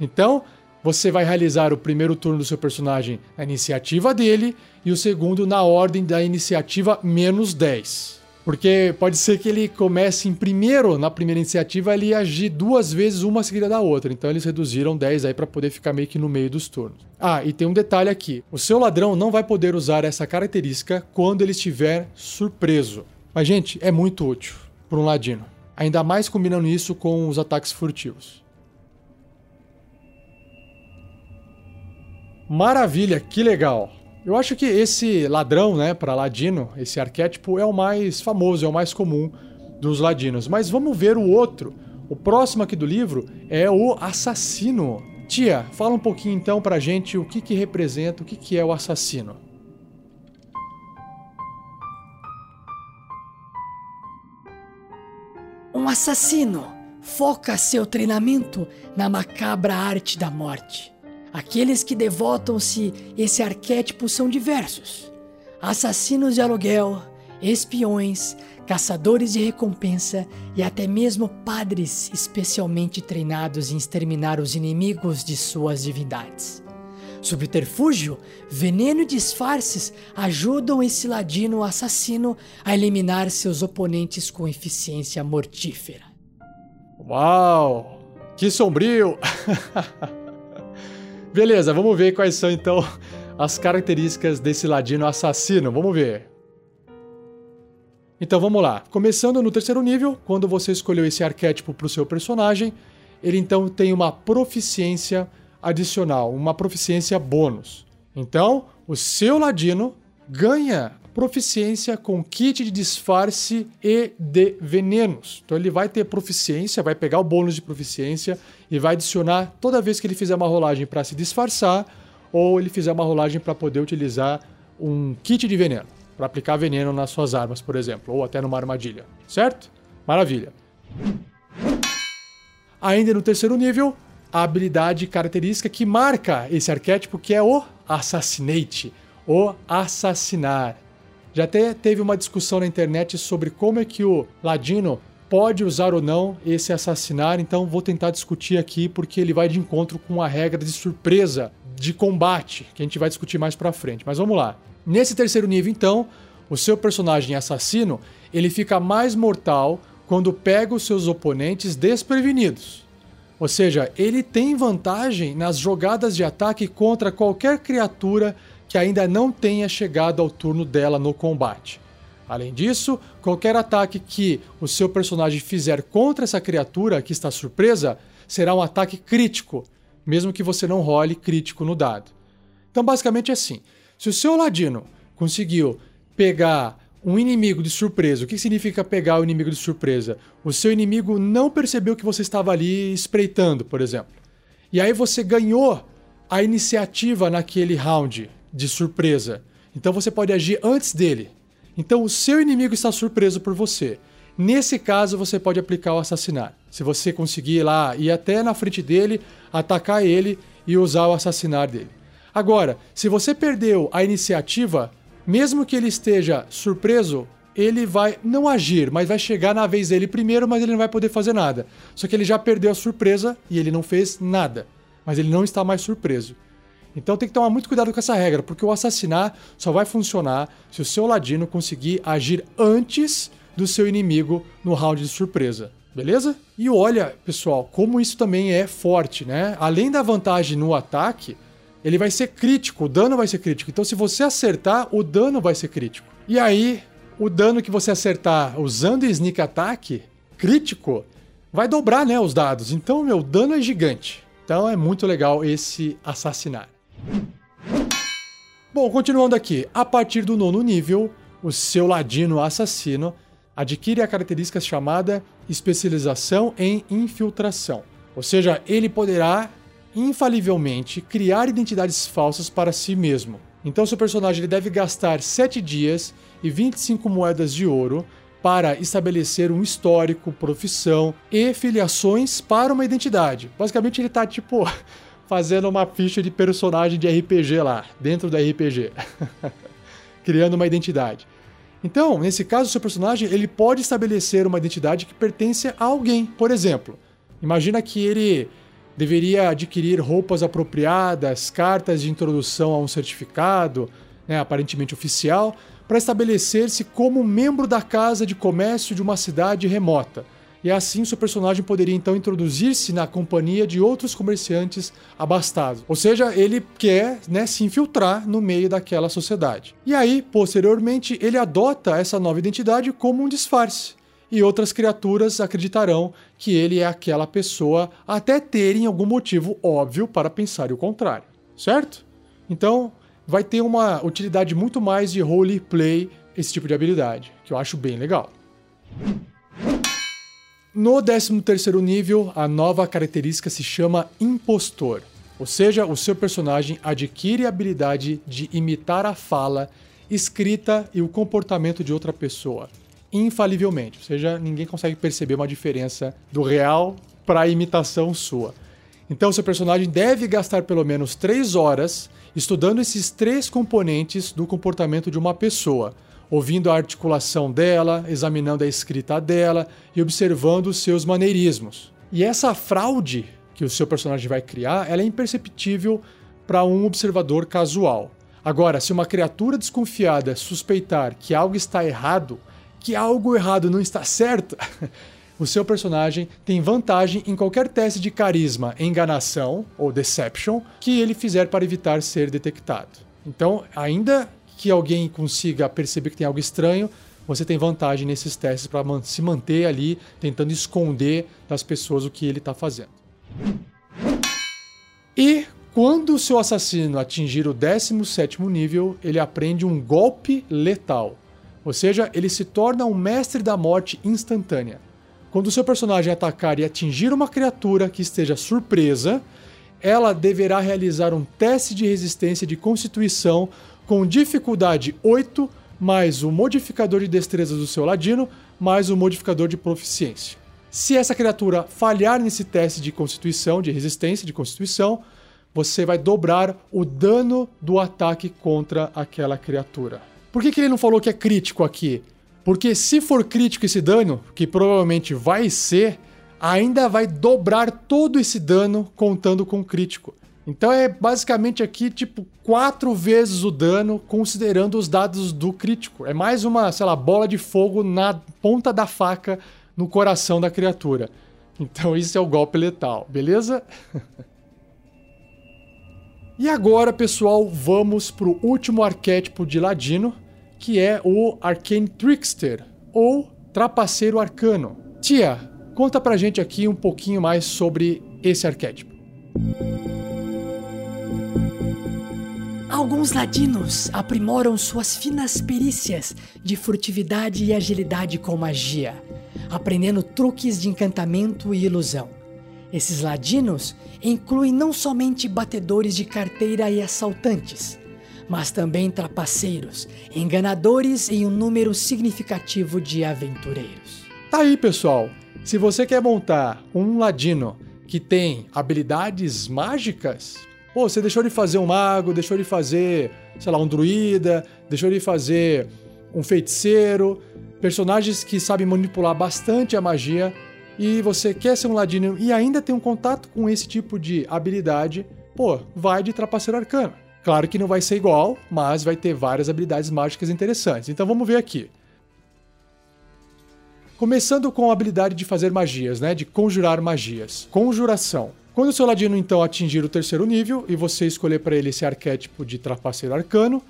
Então, você vai realizar o primeiro turno do seu personagem na iniciativa dele e o segundo na ordem da iniciativa menos 10. Porque pode ser que ele comece em primeiro, na primeira iniciativa, ele agir duas vezes, uma seguida da outra. Então eles reduziram 10 aí para poder ficar meio que no meio dos turnos. Ah, e tem um detalhe aqui: o seu ladrão não vai poder usar essa característica quando ele estiver surpreso. Mas, gente, é muito útil para um ladino. Ainda mais combinando isso com os ataques furtivos. Maravilha, que legal. Eu acho que esse ladrão, né, para ladino, esse arquétipo é o mais famoso, é o mais comum dos ladinos. Mas vamos ver o outro. O próximo aqui do livro é o assassino. Tia, fala um pouquinho então pra gente o que que representa, o que que é o assassino. Um assassino foca seu treinamento na macabra arte da morte. Aqueles que devotam-se esse arquétipo são diversos: assassinos de aluguel, espiões, caçadores de recompensa e até mesmo padres especialmente treinados em exterminar os inimigos de suas divindades. Subterfúgio, veneno e disfarces ajudam esse ladino assassino a eliminar seus oponentes com eficiência mortífera. Uau! Que sombrio! Beleza, vamos ver quais são então as características desse ladino assassino. Vamos ver. Então vamos lá. Começando no terceiro nível, quando você escolheu esse arquétipo para o seu personagem, ele então tem uma proficiência adicional, uma proficiência bônus. Então, o seu ladino ganha proficiência com kit de disfarce e de venenos. Então ele vai ter proficiência, vai pegar o bônus de proficiência e vai adicionar toda vez que ele fizer uma rolagem para se disfarçar ou ele fizer uma rolagem para poder utilizar um kit de veneno, para aplicar veneno nas suas armas, por exemplo, ou até numa armadilha, certo? Maravilha. Ainda no terceiro nível, a habilidade característica que marca esse arquétipo que é o Assassinate, o assassinar. Já até teve uma discussão na internet sobre como é que o Ladino pode usar ou não esse assassinar, então vou tentar discutir aqui porque ele vai de encontro com a regra de surpresa de combate, que a gente vai discutir mais pra frente. Mas vamos lá. Nesse terceiro nível, então, o seu personagem assassino, ele fica mais mortal quando pega os seus oponentes desprevenidos. Ou seja, ele tem vantagem nas jogadas de ataque contra qualquer criatura que ainda não tenha chegado ao turno dela no combate. Além disso, qualquer ataque que o seu personagem fizer contra essa criatura que está surpresa será um ataque crítico, mesmo que você não role crítico no dado. Então, basicamente é assim: se o seu ladino conseguiu pegar um inimigo de surpresa, o que significa pegar o inimigo de surpresa? O seu inimigo não percebeu que você estava ali espreitando, por exemplo. E aí você ganhou a iniciativa naquele round de surpresa. Então você pode agir antes dele. Então o seu inimigo está surpreso por você. Nesse caso, você pode aplicar o assassinar. Se você conseguir lá ir até na frente dele, atacar ele e usar o assassinar dele. Agora, se você perdeu a iniciativa, mesmo que ele esteja surpreso, ele vai não agir, mas vai chegar na vez dele primeiro, mas ele não vai poder fazer nada. Só que ele já perdeu a surpresa e ele não fez nada. Mas ele não está mais surpreso. Então tem que tomar muito cuidado com essa regra, porque o assassinar só vai funcionar se o seu ladino conseguir agir antes do seu inimigo no round de surpresa. Beleza? E olha, pessoal, como isso também é forte, né? Além da vantagem no ataque, ele vai ser crítico, o dano vai ser crítico. Então, se você acertar, o dano vai ser crítico. E aí, o dano que você acertar usando Sneak Attack crítico vai dobrar, né, os dados. Então, meu dano é gigante. Então, é muito legal esse assassinar. Bom, continuando aqui. A partir do nono nível, o seu ladino assassino adquire a característica chamada especialização em infiltração. Ou seja, ele poderá infalivelmente criar identidades falsas para si mesmo. Então, seu personagem ele deve gastar 7 dias e 25 moedas de ouro para estabelecer um histórico, profissão e filiações para uma identidade. Basicamente, ele está tipo fazendo uma ficha de personagem de RPG lá, dentro do RPG, criando uma identidade. Então, nesse caso, o seu personagem ele pode estabelecer uma identidade que pertence a alguém. Por exemplo, imagina que ele deveria adquirir roupas apropriadas, cartas de introdução a um certificado, né, aparentemente oficial, para estabelecer-se como membro da casa de comércio de uma cidade remota. E assim seu personagem poderia então introduzir-se na companhia de outros comerciantes abastados. Ou seja, ele quer né, se infiltrar no meio daquela sociedade. E aí, posteriormente, ele adota essa nova identidade como um disfarce. E outras criaturas acreditarão que ele é aquela pessoa até terem algum motivo óbvio para pensar o contrário. Certo? Então, vai ter uma utilidade muito mais de roleplay esse tipo de habilidade, que eu acho bem legal. No 13º nível, a nova característica se chama Impostor, ou seja, o seu personagem adquire a habilidade de imitar a fala, escrita e o comportamento de outra pessoa, infalivelmente, ou seja, ninguém consegue perceber uma diferença do real para a imitação sua. Então, seu personagem deve gastar pelo menos 3 horas estudando esses três componentes do comportamento de uma pessoa ouvindo a articulação dela, examinando a escrita dela e observando os seus maneirismos. E essa fraude que o seu personagem vai criar, ela é imperceptível para um observador casual. Agora, se uma criatura desconfiada suspeitar que algo está errado, que algo errado não está certo, o seu personagem tem vantagem em qualquer teste de carisma, enganação ou deception que ele fizer para evitar ser detectado. Então, ainda que alguém consiga perceber que tem algo estranho, você tem vantagem nesses testes para se manter ali tentando esconder das pessoas o que ele está fazendo. E quando o seu assassino atingir o 17 nível, ele aprende um golpe letal. Ou seja, ele se torna um mestre da morte instantânea. Quando o seu personagem atacar e atingir uma criatura que esteja surpresa, ela deverá realizar um teste de resistência de constituição com dificuldade 8, mais o modificador de destreza do seu ladino, mais o modificador de proficiência. Se essa criatura falhar nesse teste de constituição, de resistência de constituição, você vai dobrar o dano do ataque contra aquela criatura. Por que, que ele não falou que é crítico aqui? Porque se for crítico esse dano, que provavelmente vai ser, ainda vai dobrar todo esse dano contando com crítico. Então é basicamente aqui, tipo, quatro vezes o dano, considerando os dados do crítico. É mais uma, sei lá, bola de fogo na ponta da faca no coração da criatura. Então isso é o golpe letal, beleza? e agora, pessoal, vamos pro último arquétipo de Ladino, que é o Arcane Trickster, ou Trapaceiro Arcano. Tia, conta pra gente aqui um pouquinho mais sobre esse arquétipo. Alguns ladinos aprimoram suas finas perícias de furtividade e agilidade com magia, aprendendo truques de encantamento e ilusão. Esses ladinos incluem não somente batedores de carteira e assaltantes, mas também trapaceiros, enganadores e um número significativo de aventureiros. Tá aí, pessoal. Se você quer montar um ladino que tem habilidades mágicas, Pô, você deixou de fazer um mago, deixou de fazer, sei lá, um druida, deixou de fazer um feiticeiro, personagens que sabem manipular bastante a magia e você quer ser um ladino e ainda tem um contato com esse tipo de habilidade, Pô, vai de trapaceiro arcano. Claro que não vai ser igual, mas vai ter várias habilidades mágicas interessantes. Então vamos ver aqui. Começando com a habilidade de fazer magias, né? De conjurar magias. Conjuração. Quando o seu ladino então atingir o terceiro nível e você escolher para ele esse arquétipo de trapaceiro arcano,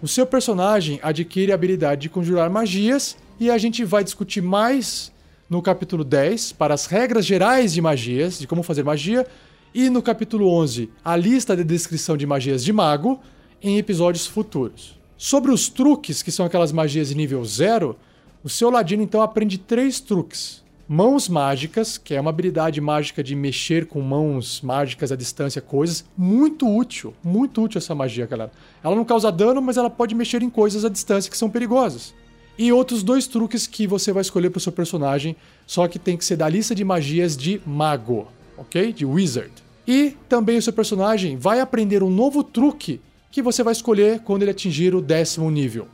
o seu personagem adquire a habilidade de conjurar magias e a gente vai discutir mais no capítulo 10 para as regras gerais de magias, de como fazer magia, e no capítulo 11 a lista de descrição de magias de mago em episódios futuros. Sobre os truques, que são aquelas magias de nível 0, o seu ladino então aprende três truques. Mãos mágicas, que é uma habilidade mágica de mexer com mãos mágicas à distância, coisas. Muito útil, muito útil essa magia, galera. Ela não causa dano, mas ela pode mexer em coisas à distância que são perigosas. E outros dois truques que você vai escolher para o seu personagem, só que tem que ser da lista de magias de mago, ok? De wizard. E também o seu personagem vai aprender um novo truque que você vai escolher quando ele atingir o décimo nível.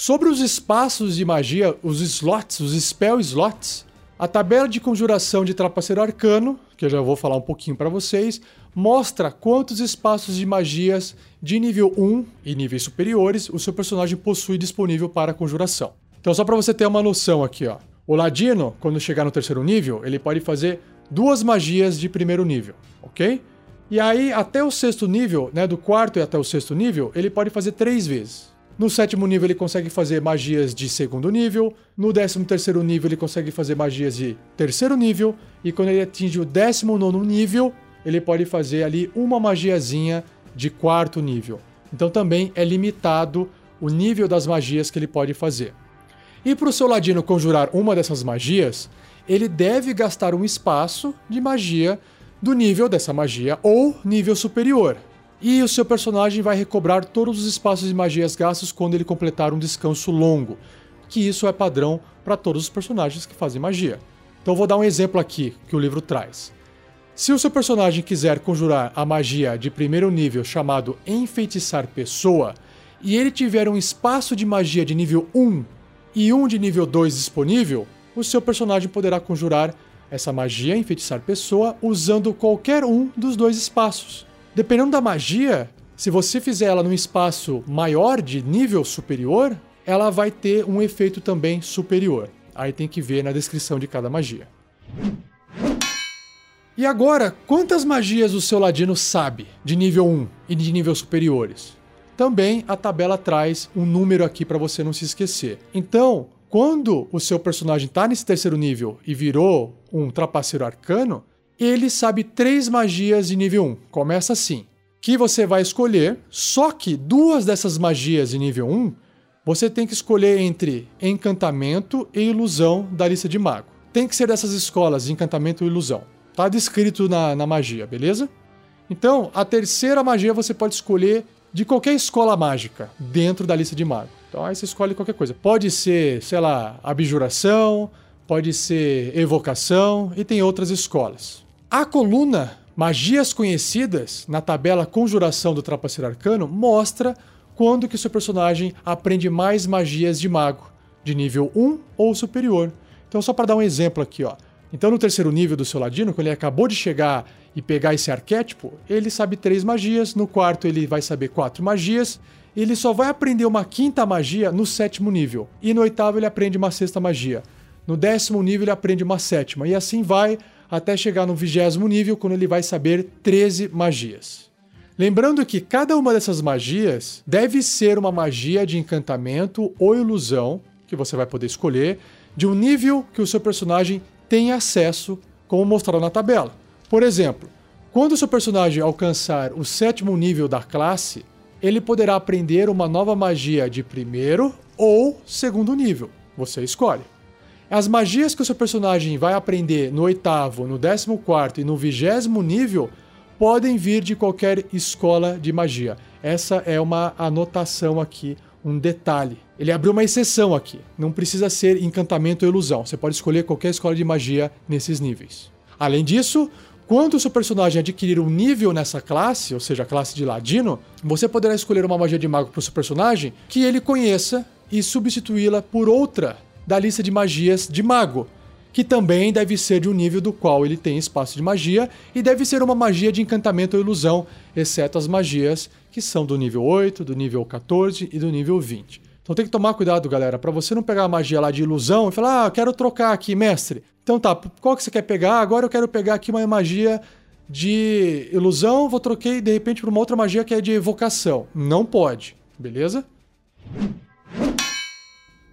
Sobre os espaços de magia, os slots, os spell slots, a tabela de conjuração de trapaceiro arcano, que eu já vou falar um pouquinho para vocês, mostra quantos espaços de magias de nível 1 e níveis superiores o seu personagem possui disponível para conjuração. Então só para você ter uma noção aqui, ó. O ladino, quando chegar no terceiro nível, ele pode fazer duas magias de primeiro nível, ok? E aí, até o sexto nível, né, do quarto e até o sexto nível, ele pode fazer três vezes. No sétimo nível ele consegue fazer magias de segundo nível. No décimo terceiro nível ele consegue fazer magias de terceiro nível. E quando ele atinge o décimo nono nível, ele pode fazer ali uma magiazinha de quarto nível. Então também é limitado o nível das magias que ele pode fazer. E para o seu ladino conjurar uma dessas magias, ele deve gastar um espaço de magia do nível dessa magia ou nível superior. E o seu personagem vai recobrar todos os espaços de magias gastos quando ele completar um descanso longo, que isso é padrão para todos os personagens que fazem magia. Então vou dar um exemplo aqui que o livro traz. Se o seu personagem quiser conjurar a magia de primeiro nível chamado Enfeitiçar Pessoa, e ele tiver um espaço de magia de nível 1 e um de nível 2 disponível, o seu personagem poderá conjurar essa magia Enfeitiçar Pessoa usando qualquer um dos dois espaços. Dependendo da magia, se você fizer ela num espaço maior, de nível superior, ela vai ter um efeito também superior. Aí tem que ver na descrição de cada magia. E agora, quantas magias o seu ladino sabe de nível 1 e de nível superiores? Também a tabela traz um número aqui para você não se esquecer. Então, quando o seu personagem está nesse terceiro nível e virou um trapaceiro arcano, ele sabe três magias de nível 1. Começa assim. Que você vai escolher, só que duas dessas magias de nível 1 você tem que escolher entre encantamento e ilusão da lista de mago. Tem que ser dessas escolas, encantamento e ilusão. Tá descrito na, na magia, beleza? Então, a terceira magia você pode escolher de qualquer escola mágica dentro da lista de mago. Então aí você escolhe qualquer coisa. Pode ser, sei lá, abjuração, pode ser evocação e tem outras escolas. A coluna Magias Conhecidas, na tabela Conjuração do Trapaceiro Arcano, mostra quando que seu personagem aprende mais magias de mago, de nível 1 ou superior. Então, só para dar um exemplo aqui, ó. Então, no terceiro nível do seu ladino, quando ele acabou de chegar e pegar esse arquétipo, ele sabe três magias. No quarto, ele vai saber quatro magias. Ele só vai aprender uma quinta magia no sétimo nível. E no oitavo, ele aprende uma sexta magia. No décimo nível, ele aprende uma sétima. E assim vai até chegar no vigésimo nível, quando ele vai saber 13 magias. Lembrando que cada uma dessas magias deve ser uma magia de encantamento ou ilusão, que você vai poder escolher, de um nível que o seu personagem tem acesso, como mostrado na tabela. Por exemplo, quando o seu personagem alcançar o sétimo nível da classe, ele poderá aprender uma nova magia de primeiro ou segundo nível. Você escolhe. As magias que o seu personagem vai aprender no oitavo, no décimo quarto e no vigésimo nível podem vir de qualquer escola de magia. Essa é uma anotação aqui, um detalhe. Ele abriu uma exceção aqui. Não precisa ser encantamento ou ilusão. Você pode escolher qualquer escola de magia nesses níveis. Além disso, quando o seu personagem adquirir um nível nessa classe, ou seja, a classe de ladino, você poderá escolher uma magia de mago para o seu personagem que ele conheça e substituí-la por outra da lista de magias de mago, que também deve ser de um nível do qual ele tem espaço de magia e deve ser uma magia de encantamento ou ilusão, exceto as magias que são do nível 8, do nível 14 e do nível 20. Então tem que tomar cuidado, galera, para você não pegar a magia lá de ilusão e falar: "Ah, quero trocar aqui, mestre". Então tá, qual que você quer pegar? Agora eu quero pegar aqui uma magia de ilusão, vou troquei de repente para uma outra magia que é de evocação. Não pode, beleza?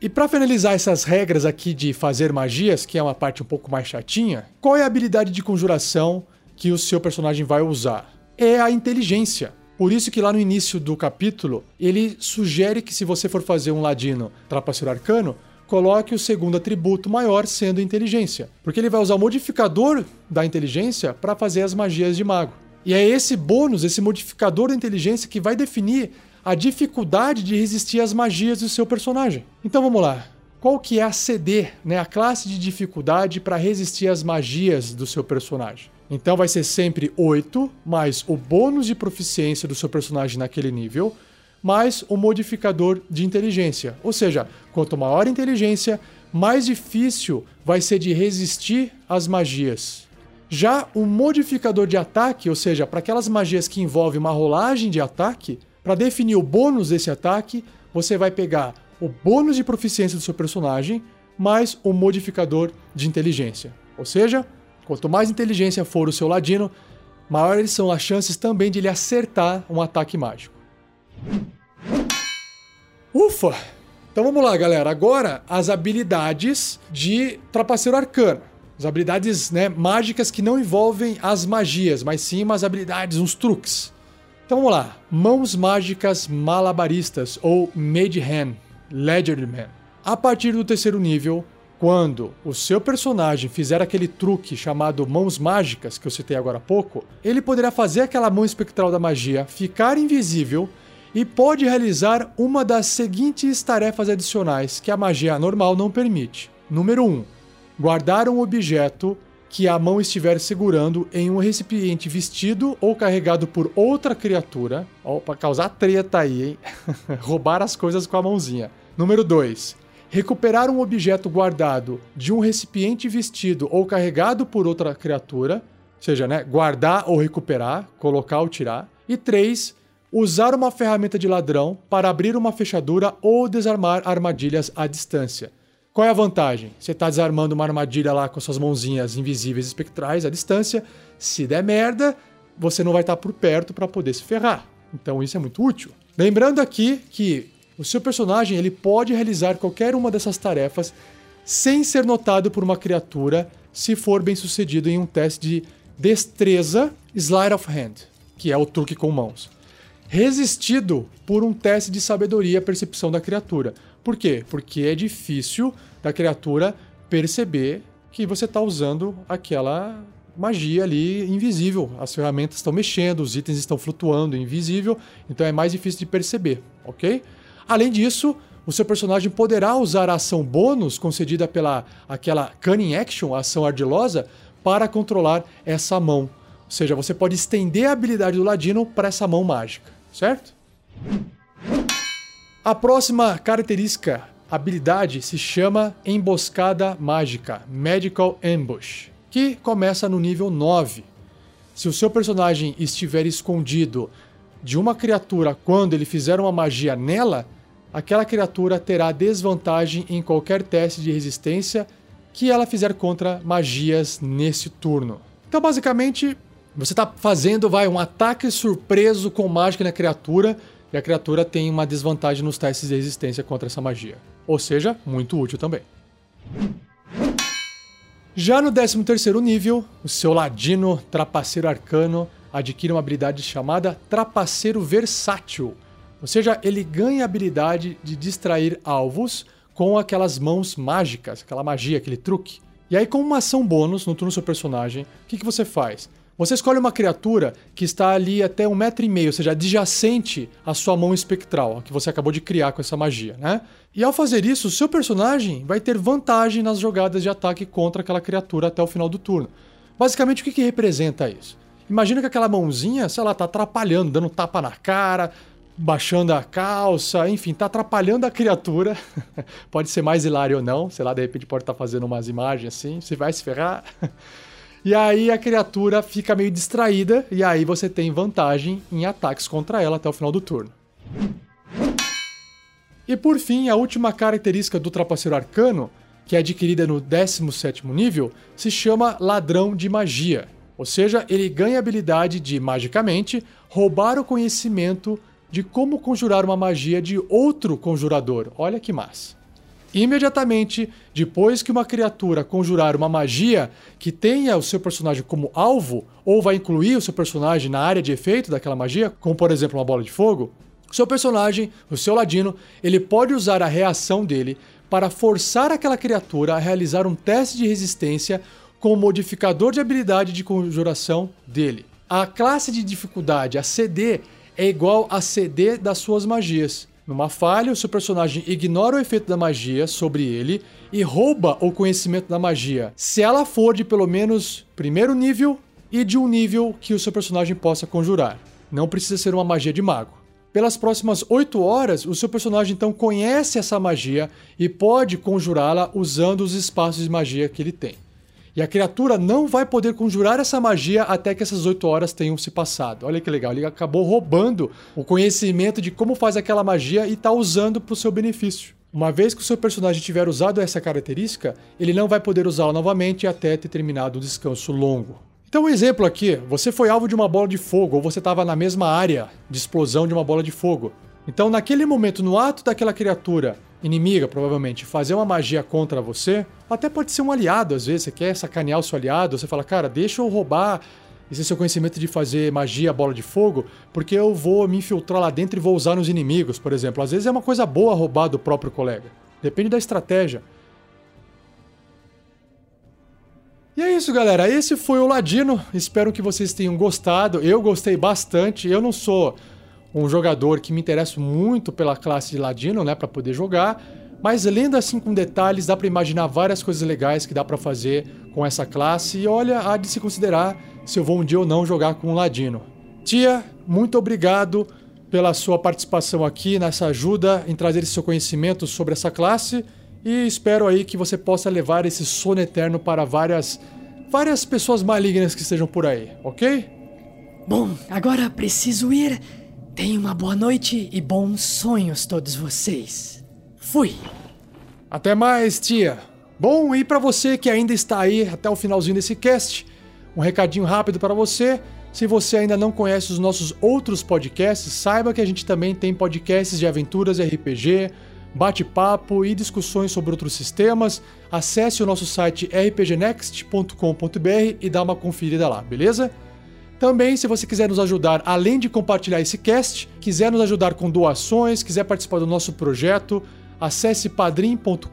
E para finalizar essas regras aqui de fazer magias, que é uma parte um pouco mais chatinha, qual é a habilidade de conjuração que o seu personagem vai usar? É a inteligência. Por isso que lá no início do capítulo, ele sugere que se você for fazer um ladino trapaceiro arcano, coloque o segundo atributo maior sendo inteligência, porque ele vai usar o modificador da inteligência para fazer as magias de mago. E é esse bônus, esse modificador da inteligência que vai definir a dificuldade de resistir às magias do seu personagem. Então vamos lá. Qual que é a CD, né, a classe de dificuldade para resistir às magias do seu personagem? Então vai ser sempre 8 mais o bônus de proficiência do seu personagem naquele nível, mais o modificador de inteligência. Ou seja, quanto maior a inteligência, mais difícil vai ser de resistir às magias. Já o modificador de ataque, ou seja, para aquelas magias que envolvem uma rolagem de ataque, para definir o bônus desse ataque, você vai pegar o bônus de proficiência do seu personagem mais o modificador de inteligência. Ou seja, quanto mais inteligência for o seu ladino, maiores são as chances também de ele acertar um ataque mágico. Ufa! Então vamos lá, galera. Agora as habilidades de trapaceiro arcano. As habilidades né, mágicas que não envolvem as magias, mas sim umas habilidades, uns truques. Então vamos lá. Mãos mágicas malabaristas ou Mage Hand, Man. A partir do terceiro nível, quando o seu personagem fizer aquele truque chamado mãos mágicas que eu citei agora há pouco, ele poderá fazer aquela mão espectral da magia ficar invisível e pode realizar uma das seguintes tarefas adicionais que a magia normal não permite. Número 1. Um, guardar um objeto que a mão estiver segurando em um recipiente vestido ou carregado por outra criatura. Ó, para causar treta aí, hein? Roubar as coisas com a mãozinha. Número 2. Recuperar um objeto guardado de um recipiente vestido ou carregado por outra criatura. Ou seja, né? Guardar ou recuperar, colocar ou tirar. E 3. Usar uma ferramenta de ladrão para abrir uma fechadura ou desarmar armadilhas à distância. Qual é a vantagem? Você está desarmando uma armadilha lá com suas mãozinhas invisíveis espectrais à distância. Se der merda, você não vai estar tá por perto para poder se ferrar. Então isso é muito útil. Lembrando aqui que o seu personagem ele pode realizar qualquer uma dessas tarefas sem ser notado por uma criatura se for bem sucedido em um teste de destreza Slide of Hand, que é o truque com mãos. Resistido por um teste de sabedoria percepção da criatura. Por quê? Porque é difícil da criatura perceber que você está usando aquela magia ali invisível. As ferramentas estão mexendo, os itens estão flutuando invisível, então é mais difícil de perceber, ok? Além disso, o seu personagem poderá usar a ação bônus concedida pela aquela Cunning Action, a ação ardilosa, para controlar essa mão. Ou seja, você pode estender a habilidade do ladino para essa mão mágica, certo? A próxima característica, habilidade, se chama Emboscada Mágica, Magical Ambush, que começa no nível 9. Se o seu personagem estiver escondido de uma criatura quando ele fizer uma magia nela, aquela criatura terá desvantagem em qualquer teste de resistência que ela fizer contra magias nesse turno. Então, basicamente, você está fazendo vai um ataque surpreso com mágica na criatura e a criatura tem uma desvantagem nos testes de resistência contra essa magia. Ou seja, muito útil também. Já no 13º nível, o seu ladino trapaceiro arcano adquire uma habilidade chamada Trapaceiro Versátil. Ou seja, ele ganha a habilidade de distrair alvos com aquelas mãos mágicas, aquela magia, aquele truque. E aí, com uma ação bônus no turno do seu personagem, o que, que você faz? Você escolhe uma criatura que está ali até um metro e meio, ou seja, adjacente à sua mão espectral, que você acabou de criar com essa magia, né? E ao fazer isso, o seu personagem vai ter vantagem nas jogadas de ataque contra aquela criatura até o final do turno. Basicamente, o que, que representa isso? Imagina que aquela mãozinha, sei lá, tá atrapalhando, dando tapa na cara, baixando a calça, enfim, tá atrapalhando a criatura. pode ser mais hilário ou não, sei lá, de repente pode estar tá fazendo umas imagens assim, você vai se ferrar. E aí a criatura fica meio distraída e aí você tem vantagem em ataques contra ela até o final do turno. E por fim, a última característica do Trapaceiro Arcano, que é adquirida no 17º nível, se chama Ladrão de Magia. Ou seja, ele ganha a habilidade de, magicamente, roubar o conhecimento de como conjurar uma magia de outro conjurador. Olha que massa. Imediatamente depois que uma criatura conjurar uma magia que tenha o seu personagem como alvo, ou vai incluir o seu personagem na área de efeito daquela magia, como por exemplo uma bola de fogo, seu personagem, o seu ladino, ele pode usar a reação dele para forçar aquela criatura a realizar um teste de resistência com o modificador de habilidade de conjuração dele. A classe de dificuldade, a CD, é igual a CD das suas magias. Numa falha, o seu personagem ignora o efeito da magia sobre ele e rouba o conhecimento da magia, se ela for de pelo menos primeiro nível e de um nível que o seu personagem possa conjurar. Não precisa ser uma magia de mago. Pelas próximas 8 horas, o seu personagem então conhece essa magia e pode conjurá-la usando os espaços de magia que ele tem. E a criatura não vai poder conjurar essa magia até que essas 8 horas tenham se passado. Olha que legal, ele acabou roubando o conhecimento de como faz aquela magia e está usando para o seu benefício. Uma vez que o seu personagem tiver usado essa característica, ele não vai poder usá-la novamente até ter terminado o descanso longo. Então, um exemplo aqui: você foi alvo de uma bola de fogo, ou você estava na mesma área de explosão de uma bola de fogo. Então, naquele momento, no ato daquela criatura inimiga, provavelmente, fazer uma magia contra você, até pode ser um aliado, às vezes, você quer sacanear o seu aliado, você fala, cara, deixa eu roubar esse seu conhecimento de fazer magia bola de fogo, porque eu vou me infiltrar lá dentro e vou usar nos inimigos, por exemplo. Às vezes é uma coisa boa roubar do próprio colega. Depende da estratégia. E é isso, galera. Esse foi o Ladino. Espero que vocês tenham gostado. Eu gostei bastante. Eu não sou um jogador que me interessa muito pela classe de Ladino, né, para poder jogar, mas lendo assim com detalhes, dá para imaginar várias coisas legais que dá para fazer com essa classe e olha, há de se considerar se eu vou um dia ou não jogar com um Ladino. Tia, muito obrigado pela sua participação aqui nessa ajuda em trazer esse seu conhecimento sobre essa classe e espero aí que você possa levar esse sono eterno para várias várias pessoas malignas que estejam por aí, ok? Bom, agora preciso ir. Tenha uma boa noite e bons sonhos todos vocês. Fui. Até mais, tia. Bom, e para você que ainda está aí até o finalzinho desse cast, um recadinho rápido para você. Se você ainda não conhece os nossos outros podcasts, saiba que a gente também tem podcasts de aventuras RPG, bate-papo e discussões sobre outros sistemas. Acesse o nosso site rpgnext.com.br e dá uma conferida lá, beleza? Também, se você quiser nos ajudar, além de compartilhar esse cast, quiser nos ajudar com doações, quiser participar do nosso projeto, acesse padrim.com.br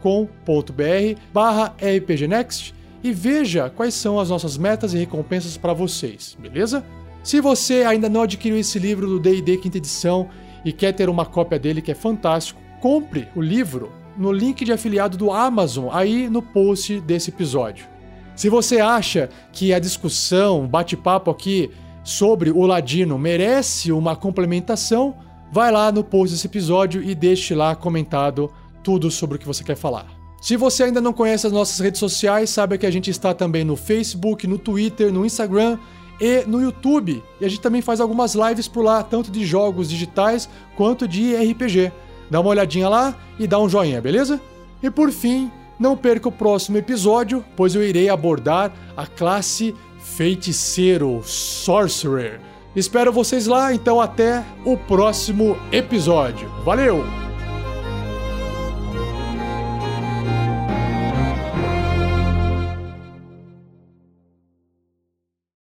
barra rpgnext e veja quais são as nossas metas e recompensas para vocês, beleza? Se você ainda não adquiriu esse livro do D&D quinta edição e quer ter uma cópia dele que é fantástico, compre o livro no link de afiliado do Amazon aí no post desse episódio. Se você acha que a discussão, bate-papo aqui sobre o Ladino merece uma complementação, vai lá no post desse episódio e deixe lá comentado tudo sobre o que você quer falar. Se você ainda não conhece as nossas redes sociais, saiba que a gente está também no Facebook, no Twitter, no Instagram e no YouTube. E a gente também faz algumas lives por lá, tanto de jogos digitais quanto de RPG. Dá uma olhadinha lá e dá um joinha, beleza? E por fim, não perca o próximo episódio, pois eu irei abordar a classe Feiticeiro Sorcerer. Espero vocês lá, então até o próximo episódio. Valeu!